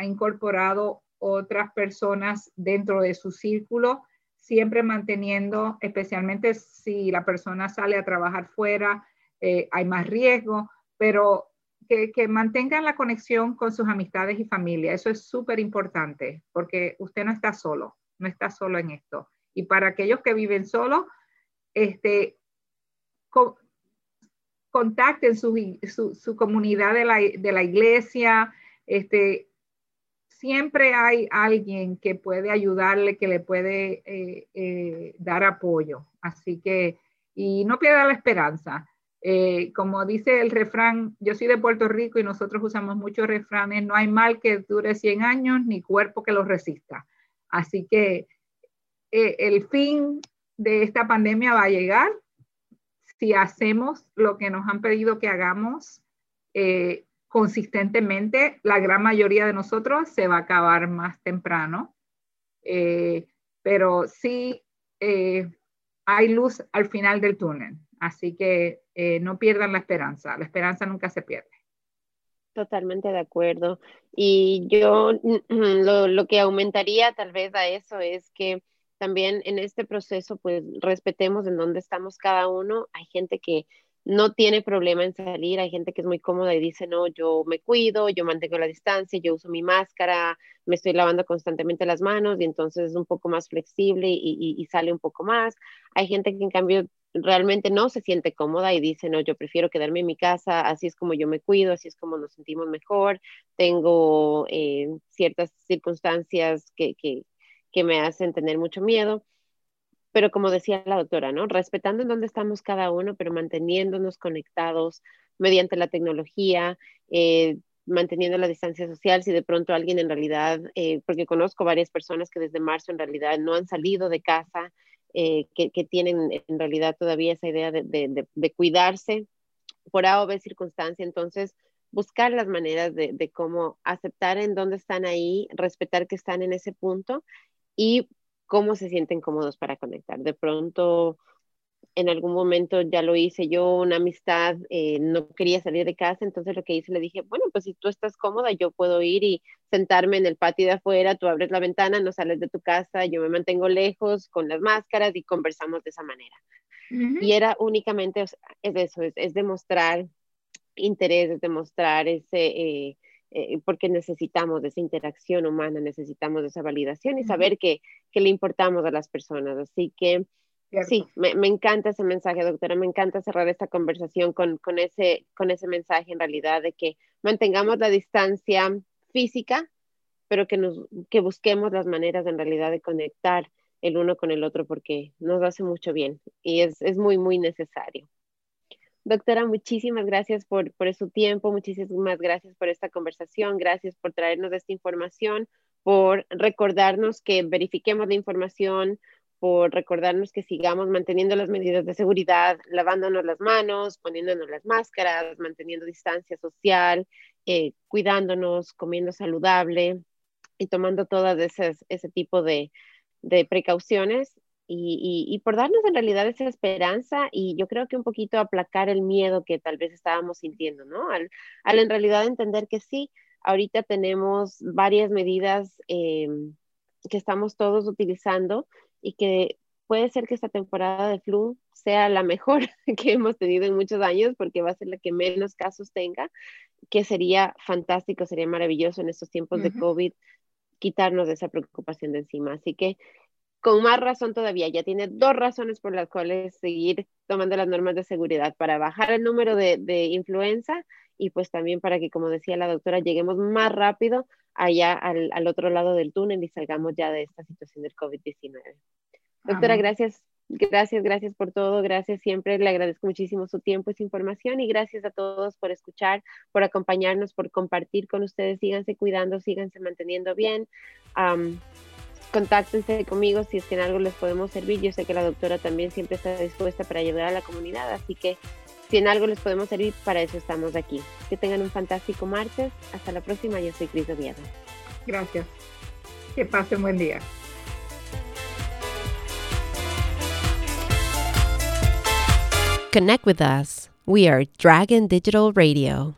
incorporado otras personas dentro de su círculo, siempre manteniendo, especialmente si la persona sale a trabajar fuera, eh, hay más riesgo, pero que, mantengan la conexión con sus amistades y familia. Eso es súper importante porque usted no está solo, no está solo en esto. Y para aquellos que viven solos, este, contacten su, su, comunidad de la, de la, iglesia. Este, siempre hay alguien que puede ayudarle, que le puede eh, eh, dar apoyo. Así que, y no pierda la esperanza. Eh, como dice el refrán, yo soy de Puerto Rico y nosotros usamos muchos refranes, no hay mal que dure 100 años ni cuerpo que lo resista. Así que eh, el fin de esta pandemia va a llegar si hacemos lo que nos han pedido que hagamos eh, consistentemente. La gran mayoría de nosotros se va a acabar más temprano, pero sí hay luz al final del túnel. Así que eh, no pierdan la esperanza, la esperanza nunca se pierde. Totalmente de acuerdo. Y yo lo, lo, que aumentaría tal vez a eso es que también en este proceso pues respetemos en dónde estamos cada uno. Hay gente que no tiene problema en salir. Hay gente que es muy cómoda y dice, no, yo me cuido, yo mantengo la distancia, yo uso mi máscara, me estoy lavando constantemente las manos y entonces es un poco más flexible y, sale un poco más. Hay gente que en cambio realmente no se siente cómoda y dice, no, yo prefiero quedarme en mi casa, así es como yo me cuido, así es como nos sentimos mejor, tengo eh, ciertas circunstancias que, que me hacen tener mucho miedo pero como decía la doctora, ¿no? Respetando en dónde estamos cada uno, pero manteniéndonos conectados mediante la tecnología, eh, manteniendo la distancia social, si de pronto alguien en realidad, eh, porque conozco varias personas que desde marzo en realidad no han salido de casa, eh, que, que, tienen en realidad todavía esa idea de, de, de, cuidarse por A o B circunstancia, entonces buscar las maneras de, de cómo aceptar en dónde están ahí, respetar que están en ese punto y cómo se sienten cómodos para conectar. De pronto, en algún momento ya lo hice yo, una amistad, eh, no quería salir de casa, entonces lo que hice le dije, bueno, pues si tú estás cómoda, yo puedo ir y sentarme en el patio de afuera, tú abres la ventana, no sales de tu casa, yo me mantengo lejos con las máscaras y conversamos de esa manera. Y era únicamente, es eso, es, demostrar interés, es demostrar ese... Eh, eh, porque necesitamos de esa interacción humana, necesitamos de esa validación y saber que, que le importamos a las personas. Así que sí, me, me, encanta ese mensaje, doctora, me encanta cerrar esta conversación con, con, ese, con ese mensaje en realidad de que mantengamos la distancia física, pero que, nos, que busquemos las maneras en realidad de conectar el uno con el otro porque nos hace mucho bien y es, es muy, muy necesario. Doctora, muchísimas gracias por, por su tiempo, muchísimas gracias por esta conversación, gracias por traernos esta información, por recordarnos que verifiquemos la información, por recordarnos que sigamos manteniendo las medidas de seguridad, lavándonos las manos, poniéndonos las máscaras, manteniendo distancia social, eh, cuidándonos, comiendo saludable y tomando todas esas, ese tipo de, de precauciones y, por darnos en realidad esa esperanza y yo creo que un poquito aplacar el miedo que tal vez estábamos sintiendo, ¿no? Al, en realidad entender que sí, ahorita tenemos varias medidas em, que estamos todos utilizando y que puede ser que esta temporada de flu sea la mejor que hemos tenido en muchos años porque va a ser la que menos casos tenga, que sería fantástico, sería maravilloso en estos tiempos de COVID quitarnos de esa preocupación de encima. Así que con más razón todavía, ya tiene dos razones por las cuales seguir tomando las normas de seguridad para bajar el número de, de influenza y pues también para que, como decía la doctora, lleguemos más rápido allá al, al otro lado del túnel y salgamos ya de esta situación del COVID-19. Doctora, gracias, gracias, gracias por todo, gracias siempre, le agradezco muchísimo su tiempo y su información y gracias a todos por escuchar, por acompañarnos, por compartir con ustedes, síganse cuidando, síganse manteniendo bien contáctense conmigo si es que en algo les podemos servir. Yo sé que la doctora también siempre está dispuesta para ayudar a la comunidad, así que si en algo les podemos servir, para eso estamos aquí. Que tengan un fantástico martes. Hasta la próxima. Yo soy Cris Oviedo. Gracias. Que pasen buen día. Connect with us. We are Dragon Digital Radio.